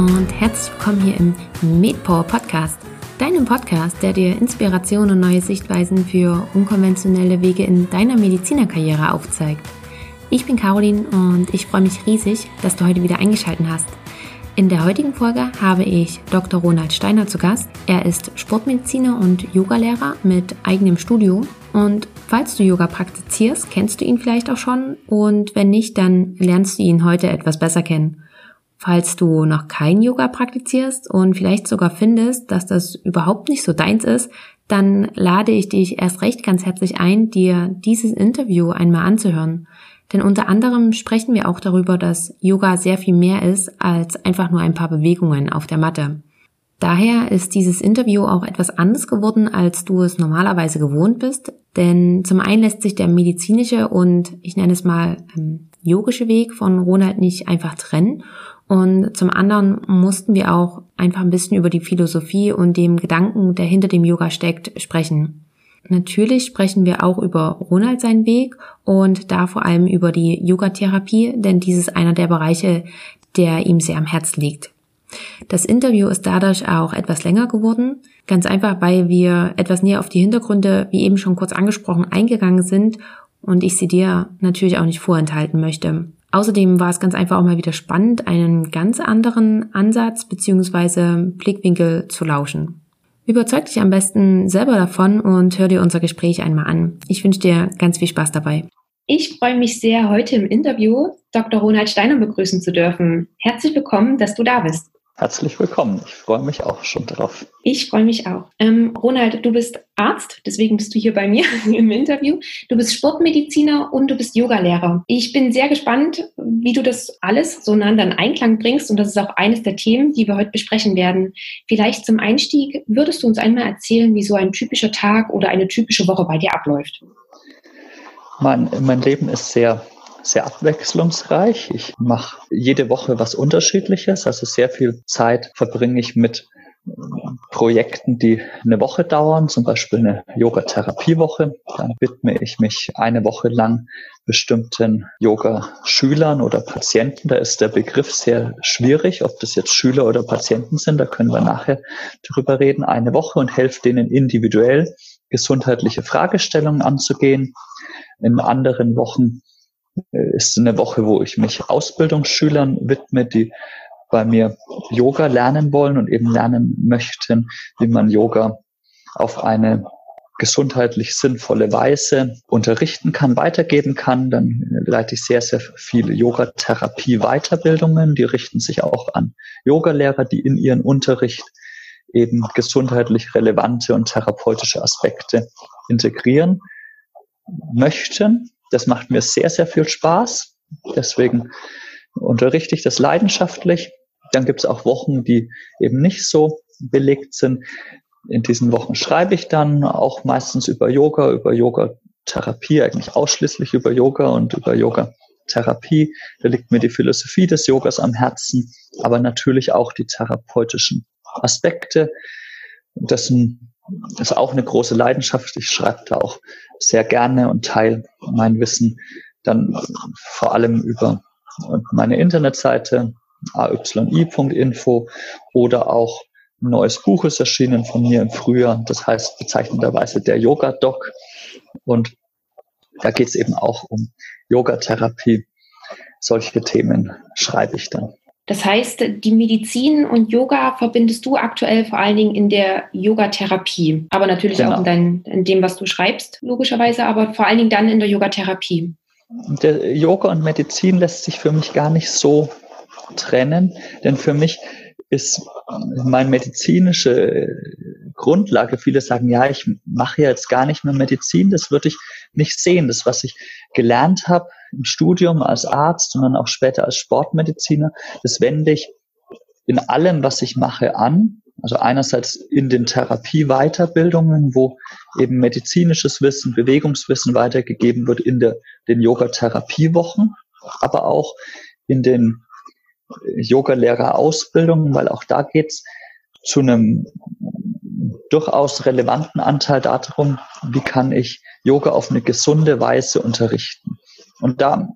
und herzlich willkommen hier im MedPower Podcast, deinem Podcast, der dir Inspiration und neue Sichtweisen für unkonventionelle Wege in deiner Medizinerkarriere aufzeigt. Ich bin Caroline und ich freue mich riesig, dass du heute wieder eingeschaltet hast. In der heutigen Folge habe ich Dr. Ronald Steiner zu Gast. Er ist Sportmediziner und Yogalehrer mit eigenem Studio. Und falls du Yoga praktizierst, kennst du ihn vielleicht auch schon. Und wenn nicht, dann lernst du ihn heute etwas besser kennen. Falls du noch kein Yoga praktizierst und vielleicht sogar findest, dass das überhaupt nicht so deins ist, dann lade ich dich erst recht ganz herzlich ein, dir dieses Interview einmal anzuhören. Denn unter anderem sprechen wir auch darüber, dass Yoga sehr viel mehr ist als einfach nur ein paar Bewegungen auf der Matte. Daher ist dieses Interview auch etwas anders geworden, als du es normalerweise gewohnt bist. Denn zum einen lässt sich der medizinische und ich nenne es mal ähm, yogische Weg von Ronald nicht einfach trennen. Und zum anderen mussten wir auch einfach ein bisschen über die Philosophie und dem Gedanken, der hinter dem Yoga steckt, sprechen. Natürlich sprechen wir auch über Ronald seinen Weg und da vor allem über die Yogatherapie, denn dies ist einer der Bereiche, der ihm sehr am Herz liegt. Das Interview ist dadurch auch etwas länger geworden, ganz einfach, weil wir etwas näher auf die Hintergründe, wie eben schon kurz angesprochen, eingegangen sind und ich sie dir natürlich auch nicht vorenthalten möchte. Außerdem war es ganz einfach auch mal wieder spannend, einen ganz anderen Ansatz bzw. Blickwinkel zu lauschen. Überzeug dich am besten selber davon und hör dir unser Gespräch einmal an. Ich wünsche dir ganz viel Spaß dabei. Ich freue mich sehr, heute im Interview Dr. Ronald Steiner begrüßen zu dürfen. Herzlich willkommen, dass du da bist. Herzlich willkommen. Ich freue mich auch schon drauf. Ich freue mich auch. Ähm, Ronald, du bist Arzt, deswegen bist du hier bei mir im Interview. Du bist Sportmediziner und du bist Yogalehrer. Ich bin sehr gespannt, wie du das alles so nah in Einklang bringst und das ist auch eines der Themen, die wir heute besprechen werden. Vielleicht zum Einstieg würdest du uns einmal erzählen, wie so ein typischer Tag oder eine typische Woche bei dir abläuft. Mein, mein Leben ist sehr sehr abwechslungsreich. Ich mache jede Woche was Unterschiedliches. Also sehr viel Zeit verbringe ich mit Projekten, die eine Woche dauern, zum Beispiel eine Yoga-Therapiewoche. Dann widme ich mich eine Woche lang bestimmten Yoga-Schülern oder Patienten. Da ist der Begriff sehr schwierig, ob das jetzt Schüler oder Patienten sind. Da können wir nachher drüber reden. Eine Woche und helfe denen individuell gesundheitliche Fragestellungen anzugehen. In anderen Wochen ist eine Woche, wo ich mich Ausbildungsschülern widme, die bei mir Yoga lernen wollen und eben lernen möchten, wie man Yoga auf eine gesundheitlich sinnvolle Weise unterrichten kann, weitergeben kann. Dann leite ich sehr, sehr viele Yoga-Therapie-Weiterbildungen. Die richten sich auch an Yogalehrer, die in ihren Unterricht eben gesundheitlich relevante und therapeutische Aspekte integrieren möchten. Das macht mir sehr, sehr viel Spaß. Deswegen unterrichte ich das leidenschaftlich. Dann gibt es auch Wochen, die eben nicht so belegt sind. In diesen Wochen schreibe ich dann auch meistens über Yoga, über Yoga-Therapie, eigentlich ausschließlich über Yoga und über Yoga-Therapie. Da liegt mir die Philosophie des Yogas am Herzen, aber natürlich auch die therapeutischen Aspekte. Das ist auch eine große Leidenschaft. Ich schreibe da auch sehr gerne und teile mein Wissen dann vor allem über meine Internetseite ayi.info oder auch ein neues Buch ist erschienen von mir im Frühjahr. Das heißt bezeichnenderweise der Yoga Doc. Und da geht es eben auch um Yogatherapie. Solche Themen schreibe ich dann. Das heißt, die Medizin und Yoga verbindest du aktuell vor allen Dingen in der Yogatherapie, aber natürlich genau. auch in, dein, in dem, was du schreibst, logischerweise, aber vor allen Dingen dann in der Yogatherapie. Der Yoga und Medizin lässt sich für mich gar nicht so trennen, denn für mich ist meine medizinische Grundlage. Viele sagen, ja, ich mache jetzt gar nicht mehr Medizin, das würde ich nicht sehen. Das, was ich gelernt habe im Studium als Arzt und dann auch später als Sportmediziner, das wende ich in allem, was ich mache, an. Also einerseits in den Therapie-Weiterbildungen, wo eben medizinisches Wissen, Bewegungswissen weitergegeben wird in der, den Yoga-Therapiewochen, aber auch in den Yoga-Lehrer-Ausbildungen, weil auch da geht's zu einem durchaus relevanten Anteil darum, wie kann ich Yoga auf eine gesunde Weise unterrichten. Und da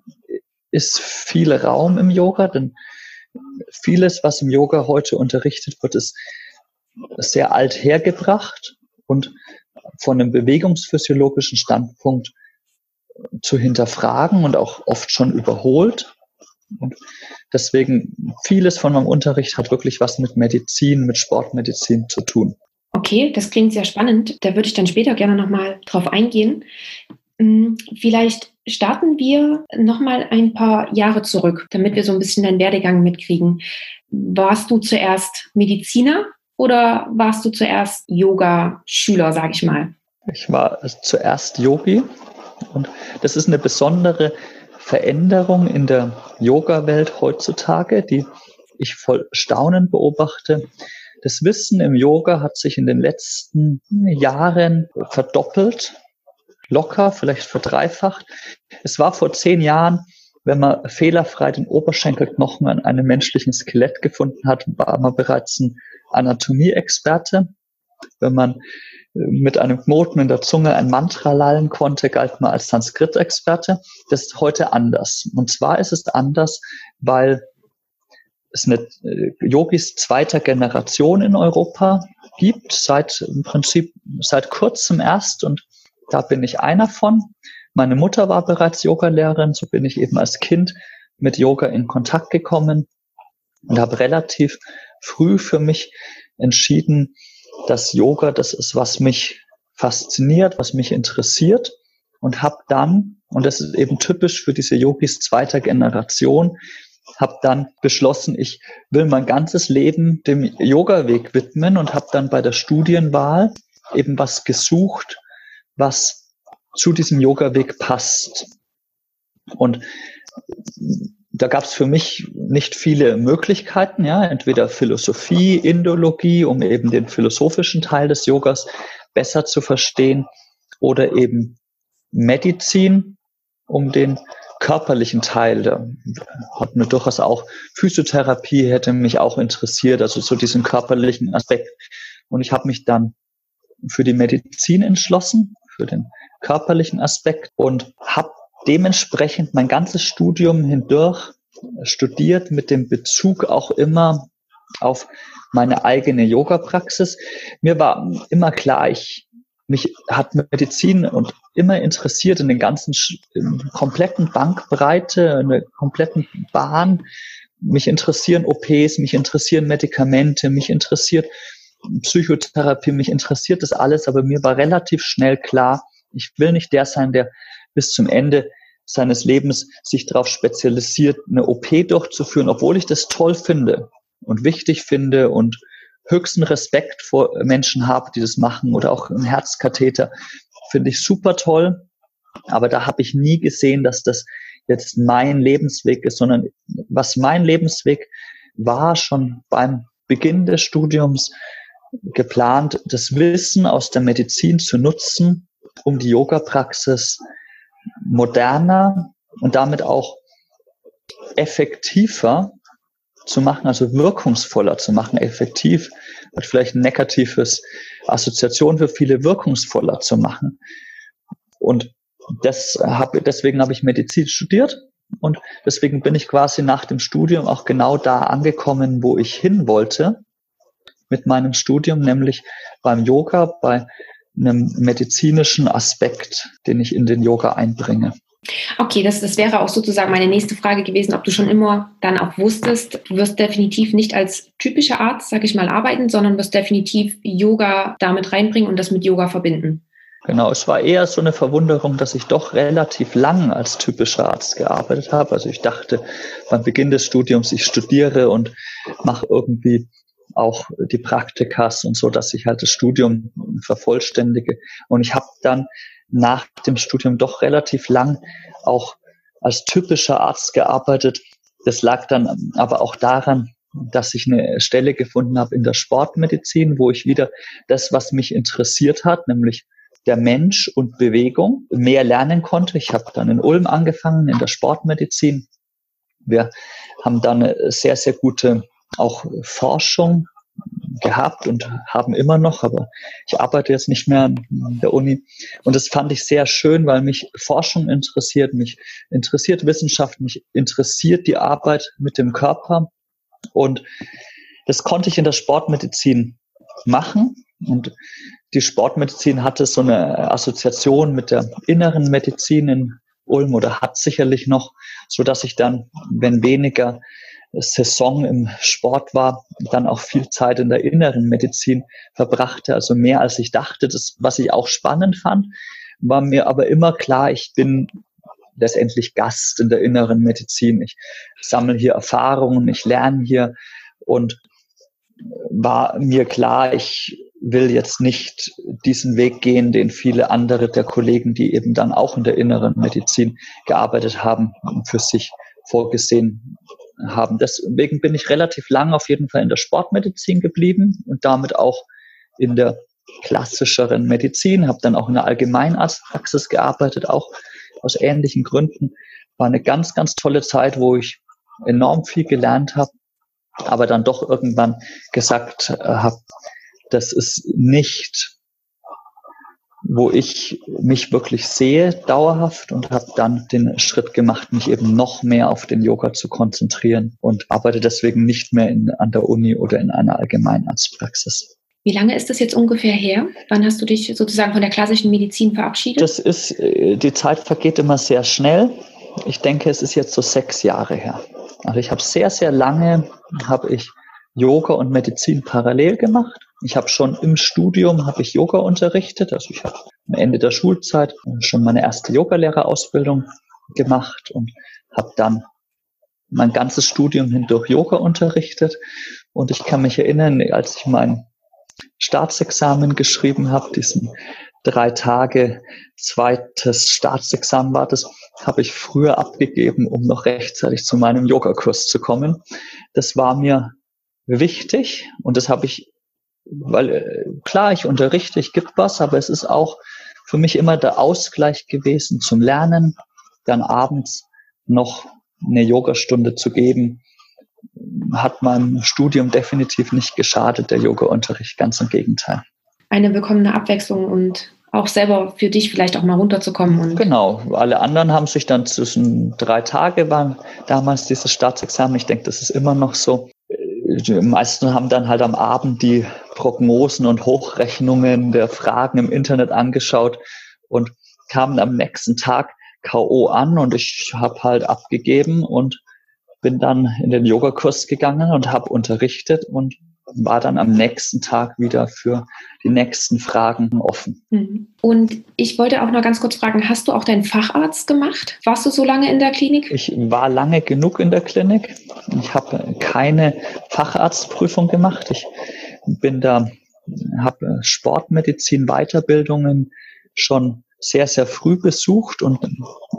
ist viel Raum im Yoga, denn vieles, was im Yoga heute unterrichtet wird, ist sehr alt hergebracht und von einem bewegungsphysiologischen Standpunkt zu hinterfragen und auch oft schon überholt. Und deswegen vieles von meinem Unterricht hat wirklich was mit Medizin, mit Sportmedizin zu tun. Okay, das klingt sehr spannend. Da würde ich dann später gerne nochmal drauf eingehen. Hm, vielleicht starten wir nochmal ein paar Jahre zurück, damit wir so ein bisschen deinen Werdegang mitkriegen. Warst du zuerst Mediziner oder warst du zuerst Yoga-Schüler, sage ich mal? Ich war zuerst Yogi und das ist eine besondere Veränderung in der Yoga-Welt heutzutage, die ich voll Staunen beobachte. Das Wissen im Yoga hat sich in den letzten Jahren verdoppelt, locker, vielleicht verdreifacht. Es war vor zehn Jahren, wenn man fehlerfrei den Oberschenkelknochen an einem menschlichen Skelett gefunden hat, war man bereits ein Anatomie-Experte. Wenn man mit einem Knoten in der Zunge ein Mantra lallen konnte, galt man als Sanskrit-Experte. Das ist heute anders. Und zwar ist es anders, weil es eine äh, Yogis zweiter Generation in Europa gibt, seit im Prinzip seit kurzem erst und da bin ich einer von. Meine Mutter war bereits Yogalehrerin, so bin ich eben als Kind mit Yoga in Kontakt gekommen und habe relativ früh für mich entschieden, dass Yoga das ist, was mich fasziniert, was mich interessiert und habe dann, und das ist eben typisch für diese Yogis zweiter Generation, habe dann beschlossen, ich will mein ganzes Leben dem Yoga-Weg widmen und habe dann bei der Studienwahl eben was gesucht, was zu diesem Yoga-Weg passt. Und da gab es für mich nicht viele Möglichkeiten, ja, entweder Philosophie, Indologie, um eben den philosophischen Teil des Yogas besser zu verstehen, oder eben Medizin, um den körperlichen Teil, da hat mir durchaus auch Physiotherapie hätte mich auch interessiert, also so diesen körperlichen Aspekt. Und ich habe mich dann für die Medizin entschlossen, für den körperlichen Aspekt und habe dementsprechend mein ganzes Studium hindurch studiert mit dem Bezug auch immer auf meine eigene Yoga-Praxis. Mir war immer klar, ich, mich hat Medizin und immer interessiert in den ganzen in kompletten Bankbreite, in der kompletten Bahn. Mich interessieren OPs, mich interessieren Medikamente, mich interessiert Psychotherapie, mich interessiert das alles, aber mir war relativ schnell klar, ich will nicht der sein, der bis zum Ende seines Lebens sich darauf spezialisiert, eine OP durchzuführen, obwohl ich das toll finde und wichtig finde und höchsten Respekt vor Menschen habe, die das machen oder auch ein Herzkatheter finde ich super toll. Aber da habe ich nie gesehen, dass das jetzt mein Lebensweg ist, sondern was mein Lebensweg war schon beim Beginn des Studiums geplant, das Wissen aus der Medizin zu nutzen, um die Yoga-Praxis moderner und damit auch effektiver zu machen, also wirkungsvoller zu machen, effektiv, hat vielleicht ein negatives Assoziation für viele wirkungsvoller zu machen. Und das hab, deswegen habe ich Medizin studiert und deswegen bin ich quasi nach dem Studium auch genau da angekommen, wo ich hin wollte mit meinem Studium, nämlich beim Yoga, bei einem medizinischen Aspekt, den ich in den Yoga einbringe. Okay, das, das wäre auch sozusagen meine nächste Frage gewesen, ob du schon immer dann auch wusstest, du wirst definitiv nicht als typischer Arzt, sag ich mal, arbeiten, sondern wirst definitiv Yoga damit reinbringen und das mit Yoga verbinden. Genau, es war eher so eine Verwunderung, dass ich doch relativ lang als typischer Arzt gearbeitet habe. Also ich dachte beim Beginn des Studiums, ich studiere und mache irgendwie auch die Praktikas und so, dass ich halt das Studium vervollständige. Und ich habe dann nach dem Studium doch relativ lang auch als typischer Arzt gearbeitet. Das lag dann aber auch daran, dass ich eine Stelle gefunden habe in der Sportmedizin, wo ich wieder das, was mich interessiert hat, nämlich der Mensch und Bewegung, mehr lernen konnte. Ich habe dann in Ulm angefangen, in der Sportmedizin. Wir haben dann eine sehr, sehr gute auch Forschung gehabt und haben immer noch, aber ich arbeite jetzt nicht mehr an der Uni. Und das fand ich sehr schön, weil mich Forschung interessiert, mich interessiert Wissenschaft, mich interessiert die Arbeit mit dem Körper. Und das konnte ich in der Sportmedizin machen. Und die Sportmedizin hatte so eine Assoziation mit der inneren Medizin in Ulm oder hat sicherlich noch, so dass ich dann, wenn weniger Saison im Sport war, dann auch viel Zeit in der inneren Medizin verbrachte, also mehr als ich dachte. Das, was ich auch spannend fand, war mir aber immer klar, ich bin letztendlich Gast in der inneren Medizin. Ich sammle hier Erfahrungen, ich lerne hier und war mir klar, ich will jetzt nicht diesen Weg gehen, den viele andere der Kollegen, die eben dann auch in der inneren Medizin gearbeitet haben, für sich vorgesehen haben. Deswegen bin ich relativ lang auf jeden Fall in der Sportmedizin geblieben und damit auch in der klassischeren Medizin, habe dann auch in der Allgemeinarztpraxis gearbeitet, auch aus ähnlichen Gründen. War eine ganz, ganz tolle Zeit, wo ich enorm viel gelernt habe, aber dann doch irgendwann gesagt äh, habe, das ist nicht, wo ich mich wirklich sehe dauerhaft und habe dann den Schritt gemacht, mich eben noch mehr auf den Yoga zu konzentrieren und arbeite deswegen nicht mehr in, an der Uni oder in einer Allgemeinarztpraxis. Wie lange ist das jetzt ungefähr her? Wann hast du dich sozusagen von der klassischen Medizin verabschiedet? Das ist, äh, die Zeit vergeht immer sehr schnell. Ich denke, es ist jetzt so sechs Jahre her. Also ich habe sehr, sehr lange, habe ich Yoga und Medizin parallel gemacht. Ich habe schon im Studium habe ich Yoga unterrichtet. Also ich habe am Ende der Schulzeit schon meine erste Yogalehrerausbildung gemacht und habe dann mein ganzes Studium hindurch Yoga unterrichtet. Und ich kann mich erinnern, als ich mein Staatsexamen geschrieben habe, diesen drei Tage zweites Staatsexamen war das, habe ich früher abgegeben, um noch rechtzeitig zu meinem Yogakurs zu kommen. Das war mir wichtig und das habe ich, weil äh, klar, ich unterrichte, ich gebe was, aber es ist auch für mich immer der Ausgleich gewesen zum Lernen, dann abends noch eine Yogastunde zu geben, hat meinem Studium definitiv nicht geschadet, der Yoga-Unterricht, ganz im Gegenteil. Eine willkommene Abwechslung und auch selber für dich vielleicht auch mal runterzukommen. Genau, alle anderen haben sich dann zwischen drei Tage waren damals dieses Staatsexamen. Ich denke, das ist immer noch so. Die meisten haben dann halt am Abend die Prognosen und Hochrechnungen der Fragen im Internet angeschaut und kamen am nächsten Tag K.O. an und ich habe halt abgegeben und bin dann in den Yogakurs gegangen und habe unterrichtet und war dann am nächsten Tag wieder für die nächsten Fragen offen. Mhm. Und ich wollte auch noch ganz kurz fragen, hast du auch deinen Facharzt gemacht? Warst du so lange in der Klinik? Ich war lange genug in der Klinik. Ich habe keine Facharztprüfung gemacht. Ich bin da, habe Sportmedizin Weiterbildungen schon sehr, sehr früh besucht und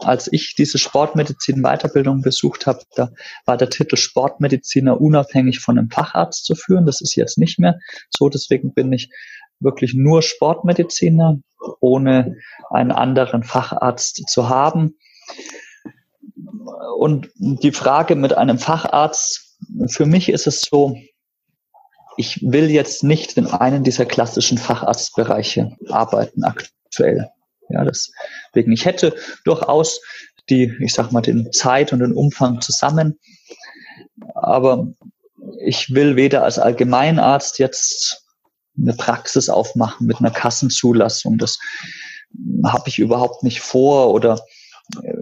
als ich diese Sportmedizin-Weiterbildung besucht habe, da war der Titel Sportmediziner unabhängig von einem Facharzt zu führen. Das ist jetzt nicht mehr so. Deswegen bin ich wirklich nur Sportmediziner, ohne einen anderen Facharzt zu haben. Und die Frage mit einem Facharzt, für mich ist es so, ich will jetzt nicht in einem dieser klassischen Facharztbereiche arbeiten aktuell. Ja, deswegen, ich hätte durchaus die, ich sag mal, den Zeit und den Umfang zusammen. Aber ich will weder als Allgemeinarzt jetzt eine Praxis aufmachen mit einer Kassenzulassung. Das habe ich überhaupt nicht vor oder äh,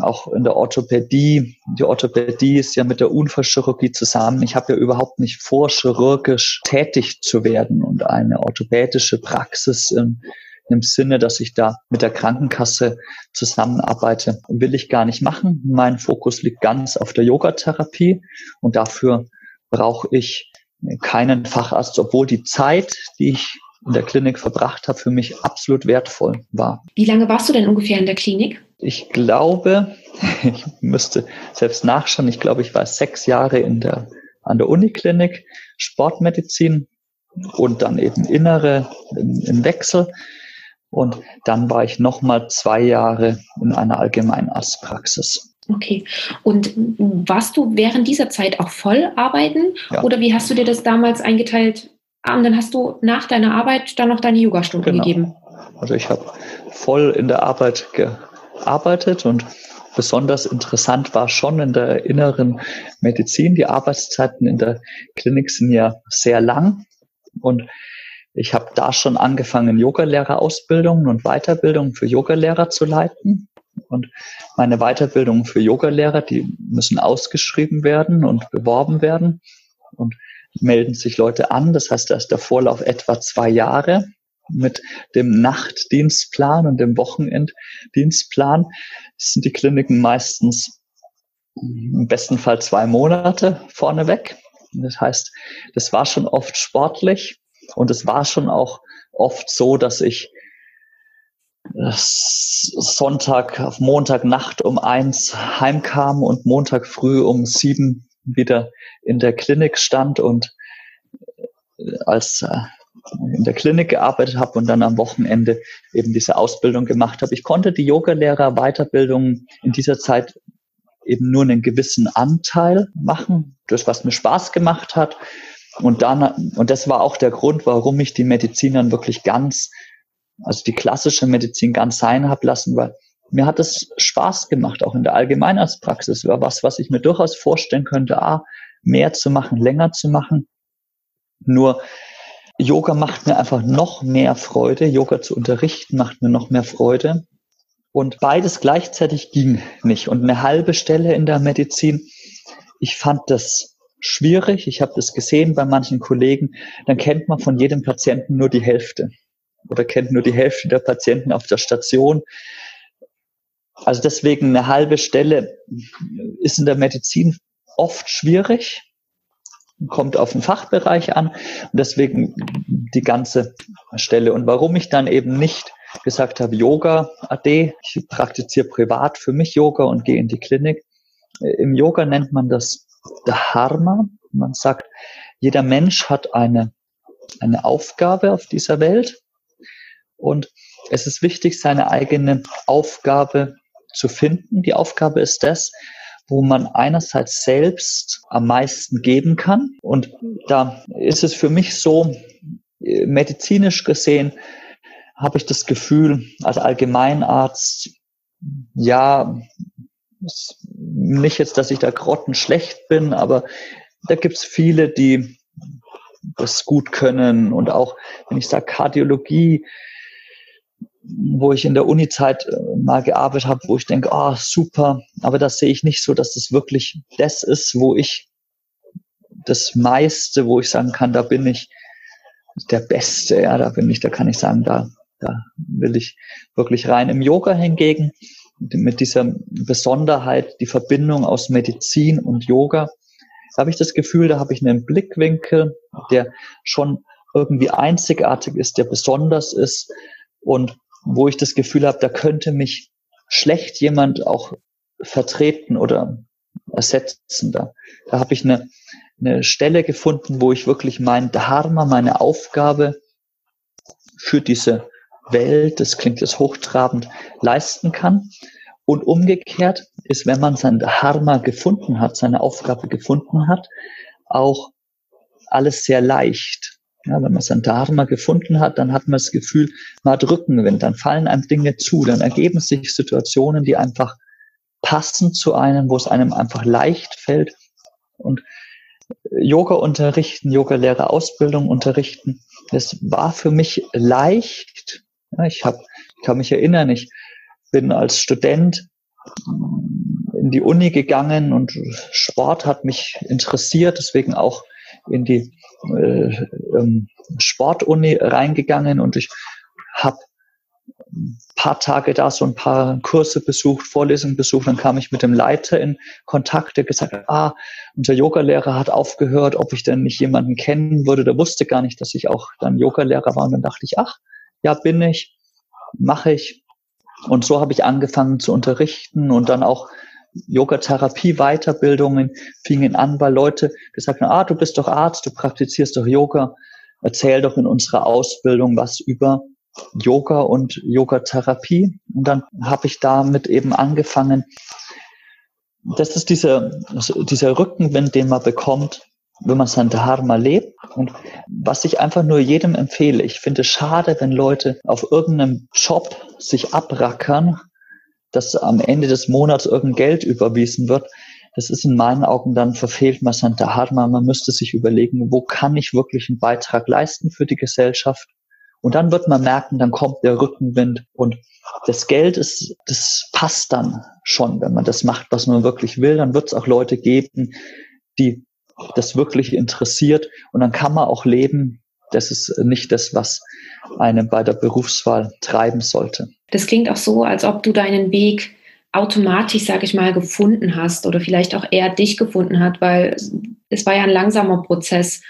auch in der Orthopädie. Die Orthopädie ist ja mit der Unfallchirurgie zusammen. Ich habe ja überhaupt nicht vor, chirurgisch tätig zu werden und eine orthopädische Praxis im Sinne, dass ich da mit der Krankenkasse zusammenarbeite, will ich gar nicht machen. Mein Fokus liegt ganz auf der Yogatherapie und dafür brauche ich keinen Facharzt, obwohl die Zeit, die ich in der Klinik verbracht habe, für mich absolut wertvoll war. Wie lange warst du denn ungefähr in der Klinik? Ich glaube, ich müsste selbst nachschauen, ich glaube, ich war sechs Jahre in der, an der Uniklinik, Sportmedizin und dann eben Innere im, im Wechsel. Und dann war ich nochmal zwei Jahre in einer Allgemeinarztpraxis. Okay. Und warst du während dieser Zeit auch voll arbeiten? Ja. Oder wie hast du dir das damals eingeteilt? Ah, und dann hast du nach deiner Arbeit dann noch deine Yogastunden genau. gegeben? Also ich habe voll in der Arbeit gearbeitet und besonders interessant war schon in der inneren Medizin. Die Arbeitszeiten in der Klinik sind ja sehr lang und ich habe da schon angefangen, Yogalehrerausbildungen und Weiterbildungen für Yogalehrer zu leiten. Und meine Weiterbildungen für Yogalehrer, die müssen ausgeschrieben werden und beworben werden. Und melden sich Leute an. Das heißt, da ist der Vorlauf etwa zwei Jahre mit dem Nachtdienstplan und dem Wochenenddienstplan. Das sind die Kliniken meistens im besten Fall zwei Monate vorneweg. Das heißt, das war schon oft sportlich und es war schon auch oft so, dass ich Sonntag auf Montagnacht um eins heimkam und Montag früh um sieben wieder in der Klinik stand und äh, als äh, in der Klinik gearbeitet habe und dann am Wochenende eben diese Ausbildung gemacht habe. Ich konnte die Yogalehrer Weiterbildung in dieser Zeit eben nur einen gewissen Anteil machen, das was mir Spaß gemacht hat. Und dann, und das war auch der Grund, warum ich die Medizin dann wirklich ganz, also die klassische Medizin ganz sein habe lassen, weil mir hat es Spaß gemacht, auch in der Allgemeinarztpraxis. War was, was ich mir durchaus vorstellen könnte, ah, mehr zu machen, länger zu machen. Nur Yoga macht mir einfach noch mehr Freude. Yoga zu unterrichten macht mir noch mehr Freude. Und beides gleichzeitig ging nicht. Und eine halbe Stelle in der Medizin, ich fand das schwierig. Ich habe das gesehen bei manchen Kollegen. Dann kennt man von jedem Patienten nur die Hälfte oder kennt nur die Hälfte der Patienten auf der Station. Also deswegen eine halbe Stelle ist in der Medizin oft schwierig kommt auf den Fachbereich an und deswegen die ganze Stelle. Und warum ich dann eben nicht gesagt habe, Yoga AD, ich praktiziere privat für mich Yoga und gehe in die Klinik. Im Yoga nennt man das Dharma. Man sagt, jeder Mensch hat eine, eine Aufgabe auf dieser Welt und es ist wichtig, seine eigene Aufgabe zu finden. Die Aufgabe ist das, wo man einerseits selbst am meisten geben kann. Und da ist es für mich so, medizinisch gesehen, habe ich das Gefühl, als Allgemeinarzt, ja, nicht jetzt, dass ich da grottenschlecht bin, aber da gibt's viele, die das gut können. Und auch, wenn ich sage Kardiologie, wo ich in der Uni-Zeit äh, mal gearbeitet habe, wo ich denke, ah, oh, super, aber das sehe ich nicht so, dass das wirklich das ist, wo ich das meiste, wo ich sagen kann, da bin ich der Beste, ja, da bin ich, da kann ich sagen, da, da will ich wirklich rein. Im Yoga hingegen, mit dieser Besonderheit, die Verbindung aus Medizin und Yoga, habe ich das Gefühl, da habe ich einen Blickwinkel, der schon irgendwie einzigartig ist, der besonders ist und wo ich das Gefühl habe, da könnte mich schlecht jemand auch vertreten oder ersetzen. Da, da habe ich eine, eine Stelle gefunden, wo ich wirklich mein Dharma, meine Aufgabe für diese Welt, das klingt jetzt hochtrabend, leisten kann. Und umgekehrt ist, wenn man sein Dharma gefunden hat, seine Aufgabe gefunden hat, auch alles sehr leicht. Ja, wenn man sein Dharma gefunden hat, dann hat man das Gefühl, man hat Rückenwind, dann fallen einem Dinge zu, dann ergeben sich Situationen, die einfach passen zu einem, wo es einem einfach leicht fällt. Und Yoga unterrichten, Yoga-Lehrer Ausbildung unterrichten, das war für mich leicht. Ich habe, ich kann mich erinnern, ich bin als Student in die Uni gegangen und Sport hat mich interessiert, deswegen auch in die äh, ähm, Sportuni reingegangen und ich habe ein paar Tage da so ein paar Kurse besucht, Vorlesungen besucht, dann kam ich mit dem Leiter in Kontakt, der gesagt hat, ah, unser Yogalehrer hat aufgehört, ob ich denn nicht jemanden kennen würde, der wusste gar nicht, dass ich auch dann Yogalehrer war. Und dann dachte ich, ach, ja, bin ich, mache ich. Und so habe ich angefangen zu unterrichten und dann auch Yoga-Therapie-Weiterbildungen fingen an, weil Leute gesagt haben, ah, du bist doch Arzt, du praktizierst doch Yoga, erzähl doch in unserer Ausbildung was über Yoga und Yoga-Therapie. Und dann habe ich damit eben angefangen. Das ist dieser, dieser Rückenwind, den man bekommt, wenn man sein Dharma lebt. Und was ich einfach nur jedem empfehle, ich finde es schade, wenn Leute auf irgendeinem Job sich abrackern dass am Ende des Monats irgendein Geld überwiesen wird, das ist in meinen Augen dann verfehlt man Santa Harma. Man müsste sich überlegen, wo kann ich wirklich einen Beitrag leisten für die Gesellschaft? Und dann wird man merken, dann kommt der Rückenwind und das Geld ist, das passt dann schon, wenn man das macht, was man wirklich will. Dann wird es auch Leute geben, die das wirklich interessiert und dann kann man auch leben. Das ist nicht das, was einem bei der Berufswahl treiben sollte. Das klingt auch so, als ob du deinen Weg automatisch, sage ich mal, gefunden hast oder vielleicht auch eher dich gefunden hat, weil es war ja ein langsamer Prozess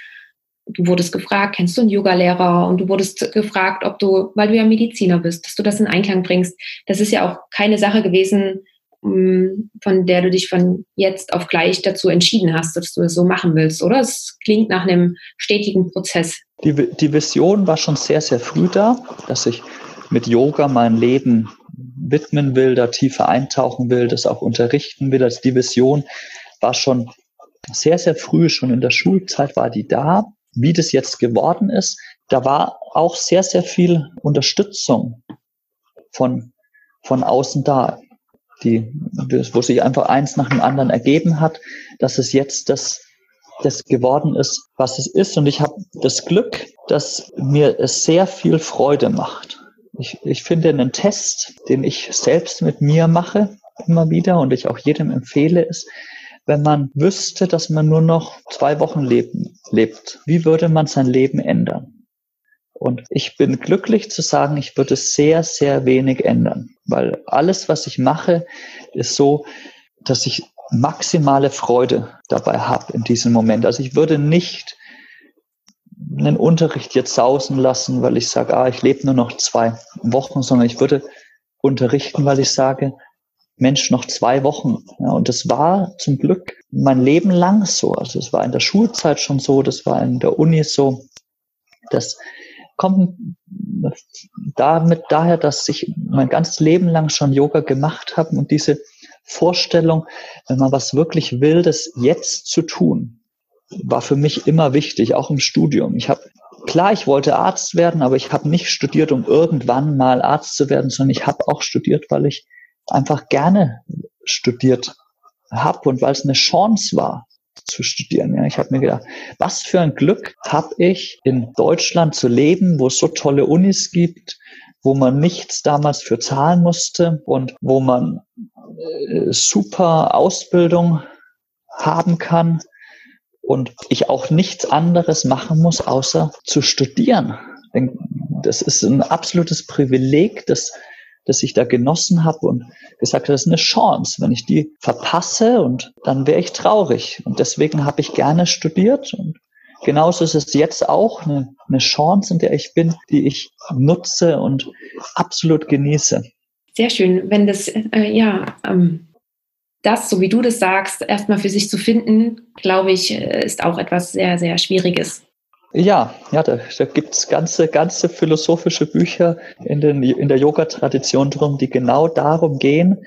du wurdest gefragt, kennst du einen Yoga-Lehrer? Und du wurdest gefragt, ob du, weil du ja Mediziner bist, dass du das in Einklang bringst. Das ist ja auch keine Sache gewesen, von der du dich von jetzt auf gleich dazu entschieden hast, dass du es so machen willst, oder? Es klingt nach einem stetigen Prozess. Die, die Vision war schon sehr, sehr früh da, dass ich mit Yoga mein Leben widmen will, da tiefer eintauchen will, das auch unterrichten will. Also die Vision war schon sehr, sehr früh, schon in der Schulzeit war die da wie das jetzt geworden ist, da war auch sehr, sehr viel Unterstützung von, von außen da, die, wo sich einfach eins nach dem anderen ergeben hat, dass es jetzt das, das geworden ist, was es ist. Und ich habe das Glück, dass mir es sehr viel Freude macht. Ich, ich finde einen Test, den ich selbst mit mir mache, immer wieder und ich auch jedem empfehle, ist, wenn man wüsste, dass man nur noch zwei Wochen leben, lebt, wie würde man sein Leben ändern? Und ich bin glücklich zu sagen, ich würde sehr, sehr wenig ändern, weil alles, was ich mache, ist so, dass ich maximale Freude dabei habe in diesem Moment. Also ich würde nicht einen Unterricht jetzt sausen lassen, weil ich sage, ah, ich lebe nur noch zwei Wochen, sondern ich würde unterrichten, weil ich sage, Mensch, noch zwei Wochen. Ja, und das war zum Glück mein Leben lang so. Also es war in der Schulzeit schon so, das war in der Uni so. Das kommt damit daher, dass ich mein ganzes Leben lang schon Yoga gemacht habe und diese Vorstellung, wenn man was wirklich will, das jetzt zu tun, war für mich immer wichtig, auch im Studium. Ich habe klar, ich wollte Arzt werden, aber ich habe nicht studiert, um irgendwann mal Arzt zu werden, sondern ich habe auch studiert, weil ich einfach gerne studiert habe und weil es eine Chance war zu studieren. Ja, ich habe mir gedacht, was für ein Glück habe ich in Deutschland zu leben, wo es so tolle Unis gibt, wo man nichts damals für zahlen musste und wo man äh, super Ausbildung haben kann und ich auch nichts anderes machen muss, außer zu studieren. Das ist ein absolutes Privileg, das das ich da genossen habe und gesagt habe, das ist eine Chance. Wenn ich die verpasse und dann wäre ich traurig. Und deswegen habe ich gerne studiert und genauso ist es jetzt auch eine, eine Chance, in der ich bin, die ich nutze und absolut genieße. Sehr schön, wenn das, äh, ja, ähm, das, so wie du das sagst, erstmal für sich zu finden, glaube ich, äh, ist auch etwas sehr, sehr Schwieriges. Ja, ja, da, da gibt's ganze, ganze philosophische Bücher in, den, in der Yoga-Tradition drum, die genau darum gehen.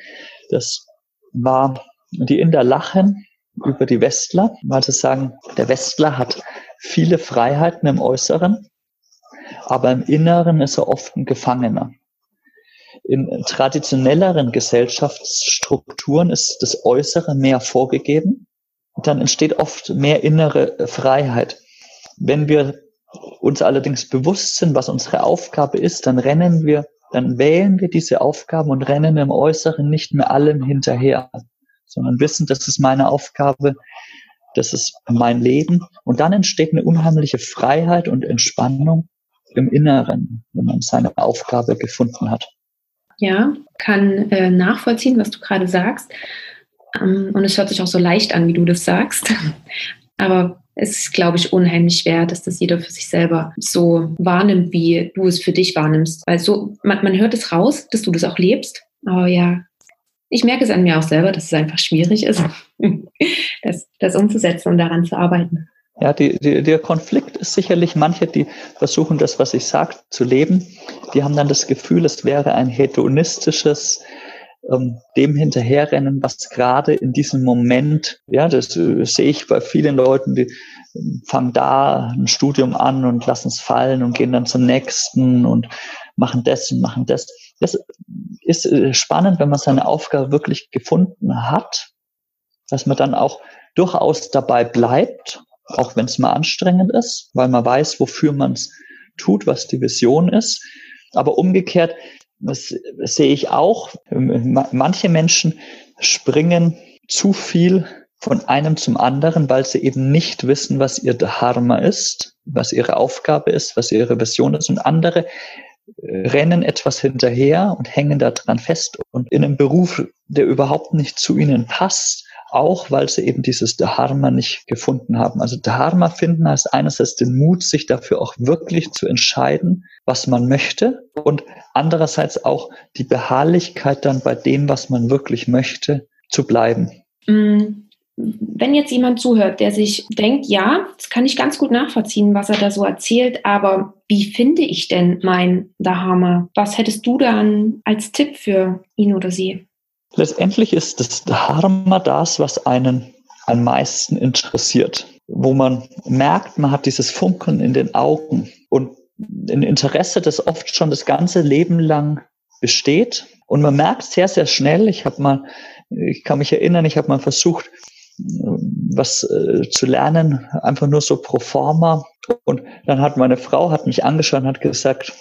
Das war die Inder lachen über die Westler, weil sie sagen, der Westler hat viele Freiheiten im Äußeren, aber im Inneren ist er oft ein Gefangener. In traditionelleren Gesellschaftsstrukturen ist das Äußere mehr vorgegeben. Dann entsteht oft mehr innere Freiheit. Wenn wir uns allerdings bewusst sind, was unsere Aufgabe ist, dann rennen wir, dann wählen wir diese Aufgaben und rennen im Äußeren nicht mehr allem hinterher, sondern wissen, das ist meine Aufgabe, das ist mein Leben. Und dann entsteht eine unheimliche Freiheit und Entspannung im Inneren, wenn man seine Aufgabe gefunden hat. Ja, kann äh, nachvollziehen, was du gerade sagst. Ähm, und es hört sich auch so leicht an, wie du das sagst. Aber es ist, glaube ich, unheimlich schwer, dass das jeder für sich selber so wahrnimmt, wie du es für dich wahrnimmst. Weil so, man, man hört es raus, dass du das auch lebst. Aber ja, ich merke es an mir auch selber, dass es einfach schwierig ist, das, das umzusetzen und daran zu arbeiten. Ja, die, die, der Konflikt ist sicherlich manche, die versuchen, das, was ich sage, zu leben. Die haben dann das Gefühl, es wäre ein hedonistisches ähm, dem hinterherrennen, was gerade in diesem Moment, ja, das äh, sehe ich bei vielen Leuten, die ähm, fangen da ein Studium an und lassen es fallen und gehen dann zum nächsten und machen das und machen das. Das ist äh, spannend, wenn man seine Aufgabe wirklich gefunden hat, dass man dann auch durchaus dabei bleibt, auch wenn es mal anstrengend ist, weil man weiß, wofür man es tut, was die Vision ist. Aber umgekehrt, das sehe ich auch, manche Menschen springen zu viel von einem zum anderen, weil sie eben nicht wissen, was ihr Dharma ist, was ihre Aufgabe ist, was ihre Vision ist. Und andere rennen etwas hinterher und hängen daran fest und in einem Beruf, der überhaupt nicht zu ihnen passt, auch weil sie eben dieses Dharma nicht gefunden haben. Also Dharma finden heißt einerseits den Mut, sich dafür auch wirklich zu entscheiden, was man möchte und andererseits auch die Beharrlichkeit dann bei dem, was man wirklich möchte, zu bleiben. Mm, wenn jetzt jemand zuhört, der sich denkt, ja, das kann ich ganz gut nachvollziehen, was er da so erzählt, aber wie finde ich denn mein Dharma? Was hättest du dann als Tipp für ihn oder sie? Letztendlich ist das Dharma das, was einen am meisten interessiert, wo man merkt, man hat dieses Funkeln in den Augen und ein Interesse, das oft schon das ganze Leben lang besteht. Und man merkt sehr, sehr schnell, ich habe mal, ich kann mich erinnern, ich habe mal versucht, was äh, zu lernen, einfach nur so pro forma. Und dann hat meine Frau, hat mich angeschaut und hat gesagt,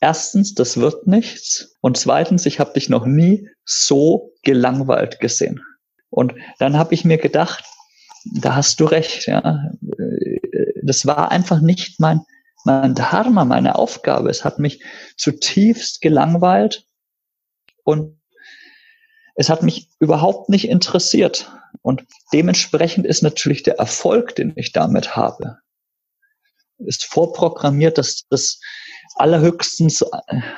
erstens, das wird nichts. Und zweitens, ich habe dich noch nie so gelangweilt gesehen. Und dann habe ich mir gedacht, da hast du recht, ja. Das war einfach nicht mein, mein Dharma, meine Aufgabe. Es hat mich zutiefst gelangweilt und es hat mich überhaupt nicht interessiert. Und dementsprechend ist natürlich der Erfolg, den ich damit habe, ist vorprogrammiert, dass das allerhöchstens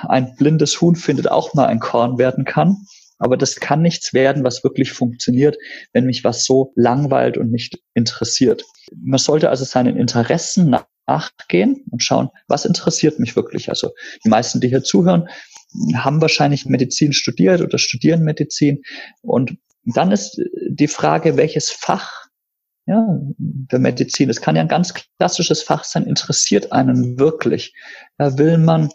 ein blindes Huhn findet auch mal ein Korn werden kann. Aber das kann nichts werden, was wirklich funktioniert, wenn mich was so langweilt und nicht interessiert. Man sollte also seinen Interessen nachgehen und schauen, was interessiert mich wirklich. Also die meisten, die hier zuhören, haben wahrscheinlich Medizin studiert oder studieren Medizin. Und dann ist die Frage, welches Fach ja, der Medizin. Es kann ja ein ganz klassisches Fach sein, interessiert einen wirklich. Da will man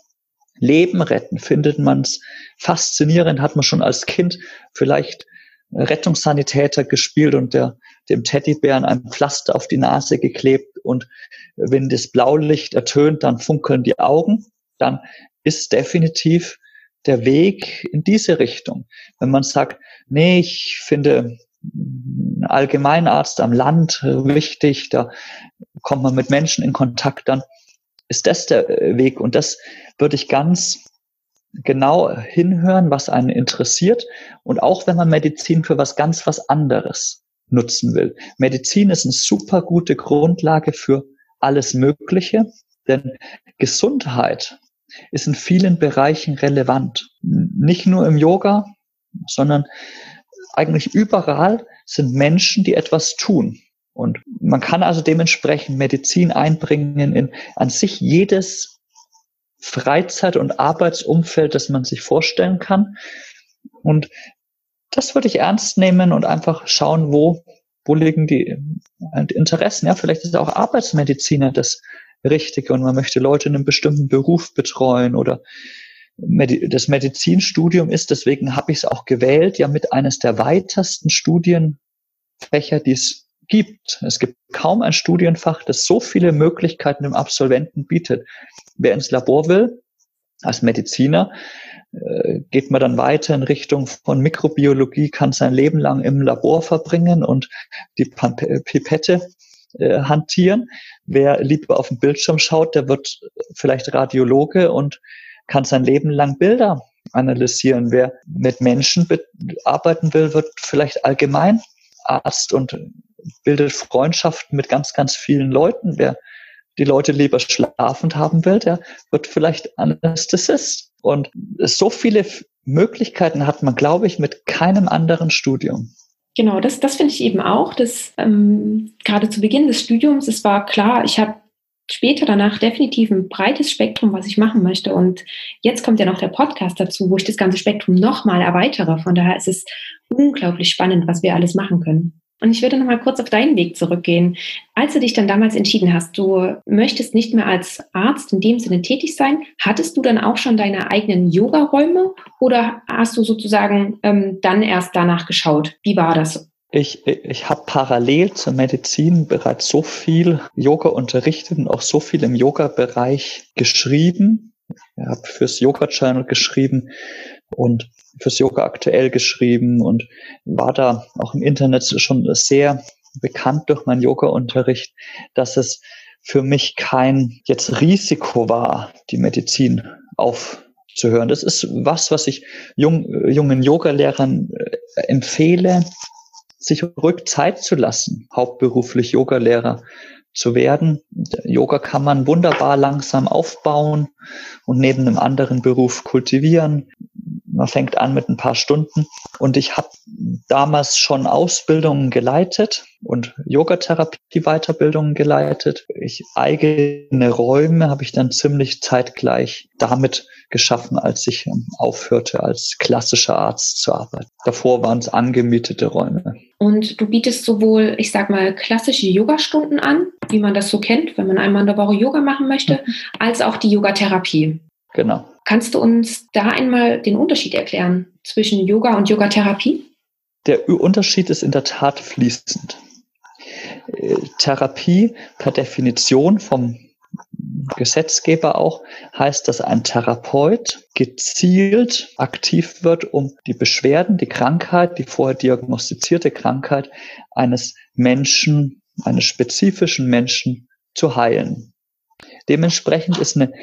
Leben retten, findet man es faszinierend, hat man schon als Kind vielleicht Rettungssanitäter gespielt und der, dem Teddybären ein Pflaster auf die Nase geklebt und wenn das Blaulicht ertönt, dann funkeln die Augen, dann ist definitiv der Weg in diese Richtung. Wenn man sagt, nee, ich finde Allgemeinarzt am Land wichtig, da kommt man mit Menschen in Kontakt, dann ist das der Weg. Und das würde ich ganz genau hinhören, was einen interessiert. Und auch wenn man Medizin für was ganz was anderes nutzen will. Medizin ist eine super gute Grundlage für alles Mögliche, denn Gesundheit ist in vielen Bereichen relevant. Nicht nur im Yoga, sondern eigentlich überall sind Menschen, die etwas tun. Und man kann also dementsprechend Medizin einbringen in an sich jedes Freizeit- und Arbeitsumfeld, das man sich vorstellen kann. Und das würde ich ernst nehmen und einfach schauen, wo, wo liegen die, die Interessen. Ja, vielleicht ist auch Arbeitsmediziner das Richtige und man möchte Leute in einem bestimmten Beruf betreuen oder das Medizinstudium ist, deswegen habe ich es auch gewählt, ja mit eines der weitesten Studienfächer, die es gibt. Es gibt kaum ein Studienfach, das so viele Möglichkeiten dem Absolventen bietet. Wer ins Labor will, als Mediziner, äh, geht man dann weiter in Richtung von Mikrobiologie, kann sein Leben lang im Labor verbringen und die Pipette äh, hantieren. Wer lieber auf den Bildschirm schaut, der wird vielleicht Radiologe und kann sein Leben lang Bilder analysieren. Wer mit Menschen arbeiten will, wird vielleicht allgemein Arzt und bildet Freundschaften mit ganz, ganz vielen Leuten. Wer die Leute lieber schlafend haben will, der wird vielleicht Anästhesist. Und so viele Möglichkeiten hat man, glaube ich, mit keinem anderen Studium. Genau, das, das finde ich eben auch, dass ähm, gerade zu Beginn des Studiums, es war klar, ich habe später danach definitiv ein breites Spektrum, was ich machen möchte. Und jetzt kommt ja noch der Podcast dazu, wo ich das ganze Spektrum nochmal erweitere. Von daher ist es unglaublich spannend, was wir alles machen können. Und ich würde noch mal kurz auf deinen Weg zurückgehen. Als du dich dann damals entschieden hast, du möchtest nicht mehr als Arzt in dem Sinne tätig sein, hattest du dann auch schon deine eigenen Yoga-Räume oder hast du sozusagen ähm, dann erst danach geschaut? Wie war das? Ich, ich habe parallel zur Medizin bereits so viel Yoga unterrichtet und auch so viel im Yoga-Bereich geschrieben. Ich habe fürs Yoga-Channel geschrieben und fürs Yoga aktuell geschrieben und war da auch im Internet schon sehr bekannt durch meinen Yoga-Unterricht, dass es für mich kein jetzt Risiko war, die Medizin aufzuhören. Das ist was, was ich jung, jungen Yoga-Lehrern äh, empfehle, sich ruhig Zeit zu lassen, hauptberuflich Yogalehrer zu werden. Yoga kann man wunderbar langsam aufbauen und neben einem anderen Beruf kultivieren. Man fängt an mit ein paar Stunden und ich habe damals schon Ausbildungen geleitet und Yogatherapie-Weiterbildungen geleitet. Ich eigene Räume habe ich dann ziemlich zeitgleich damit geschaffen, als ich aufhörte, als klassischer Arzt zu arbeiten. Davor waren es angemietete Räume. Und du bietest sowohl, ich sag mal, klassische Yogastunden an, wie man das so kennt, wenn man einmal in der Woche Yoga machen möchte, mhm. als auch die Yogatherapie. Genau. Kannst du uns da einmal den Unterschied erklären zwischen Yoga und Yogatherapie? Der Unterschied ist in der Tat fließend. Äh, Therapie per Definition vom Gesetzgeber auch heißt, dass ein Therapeut gezielt aktiv wird, um die Beschwerden, die Krankheit, die vorher diagnostizierte Krankheit eines Menschen, eines spezifischen Menschen zu heilen. Dementsprechend ist eine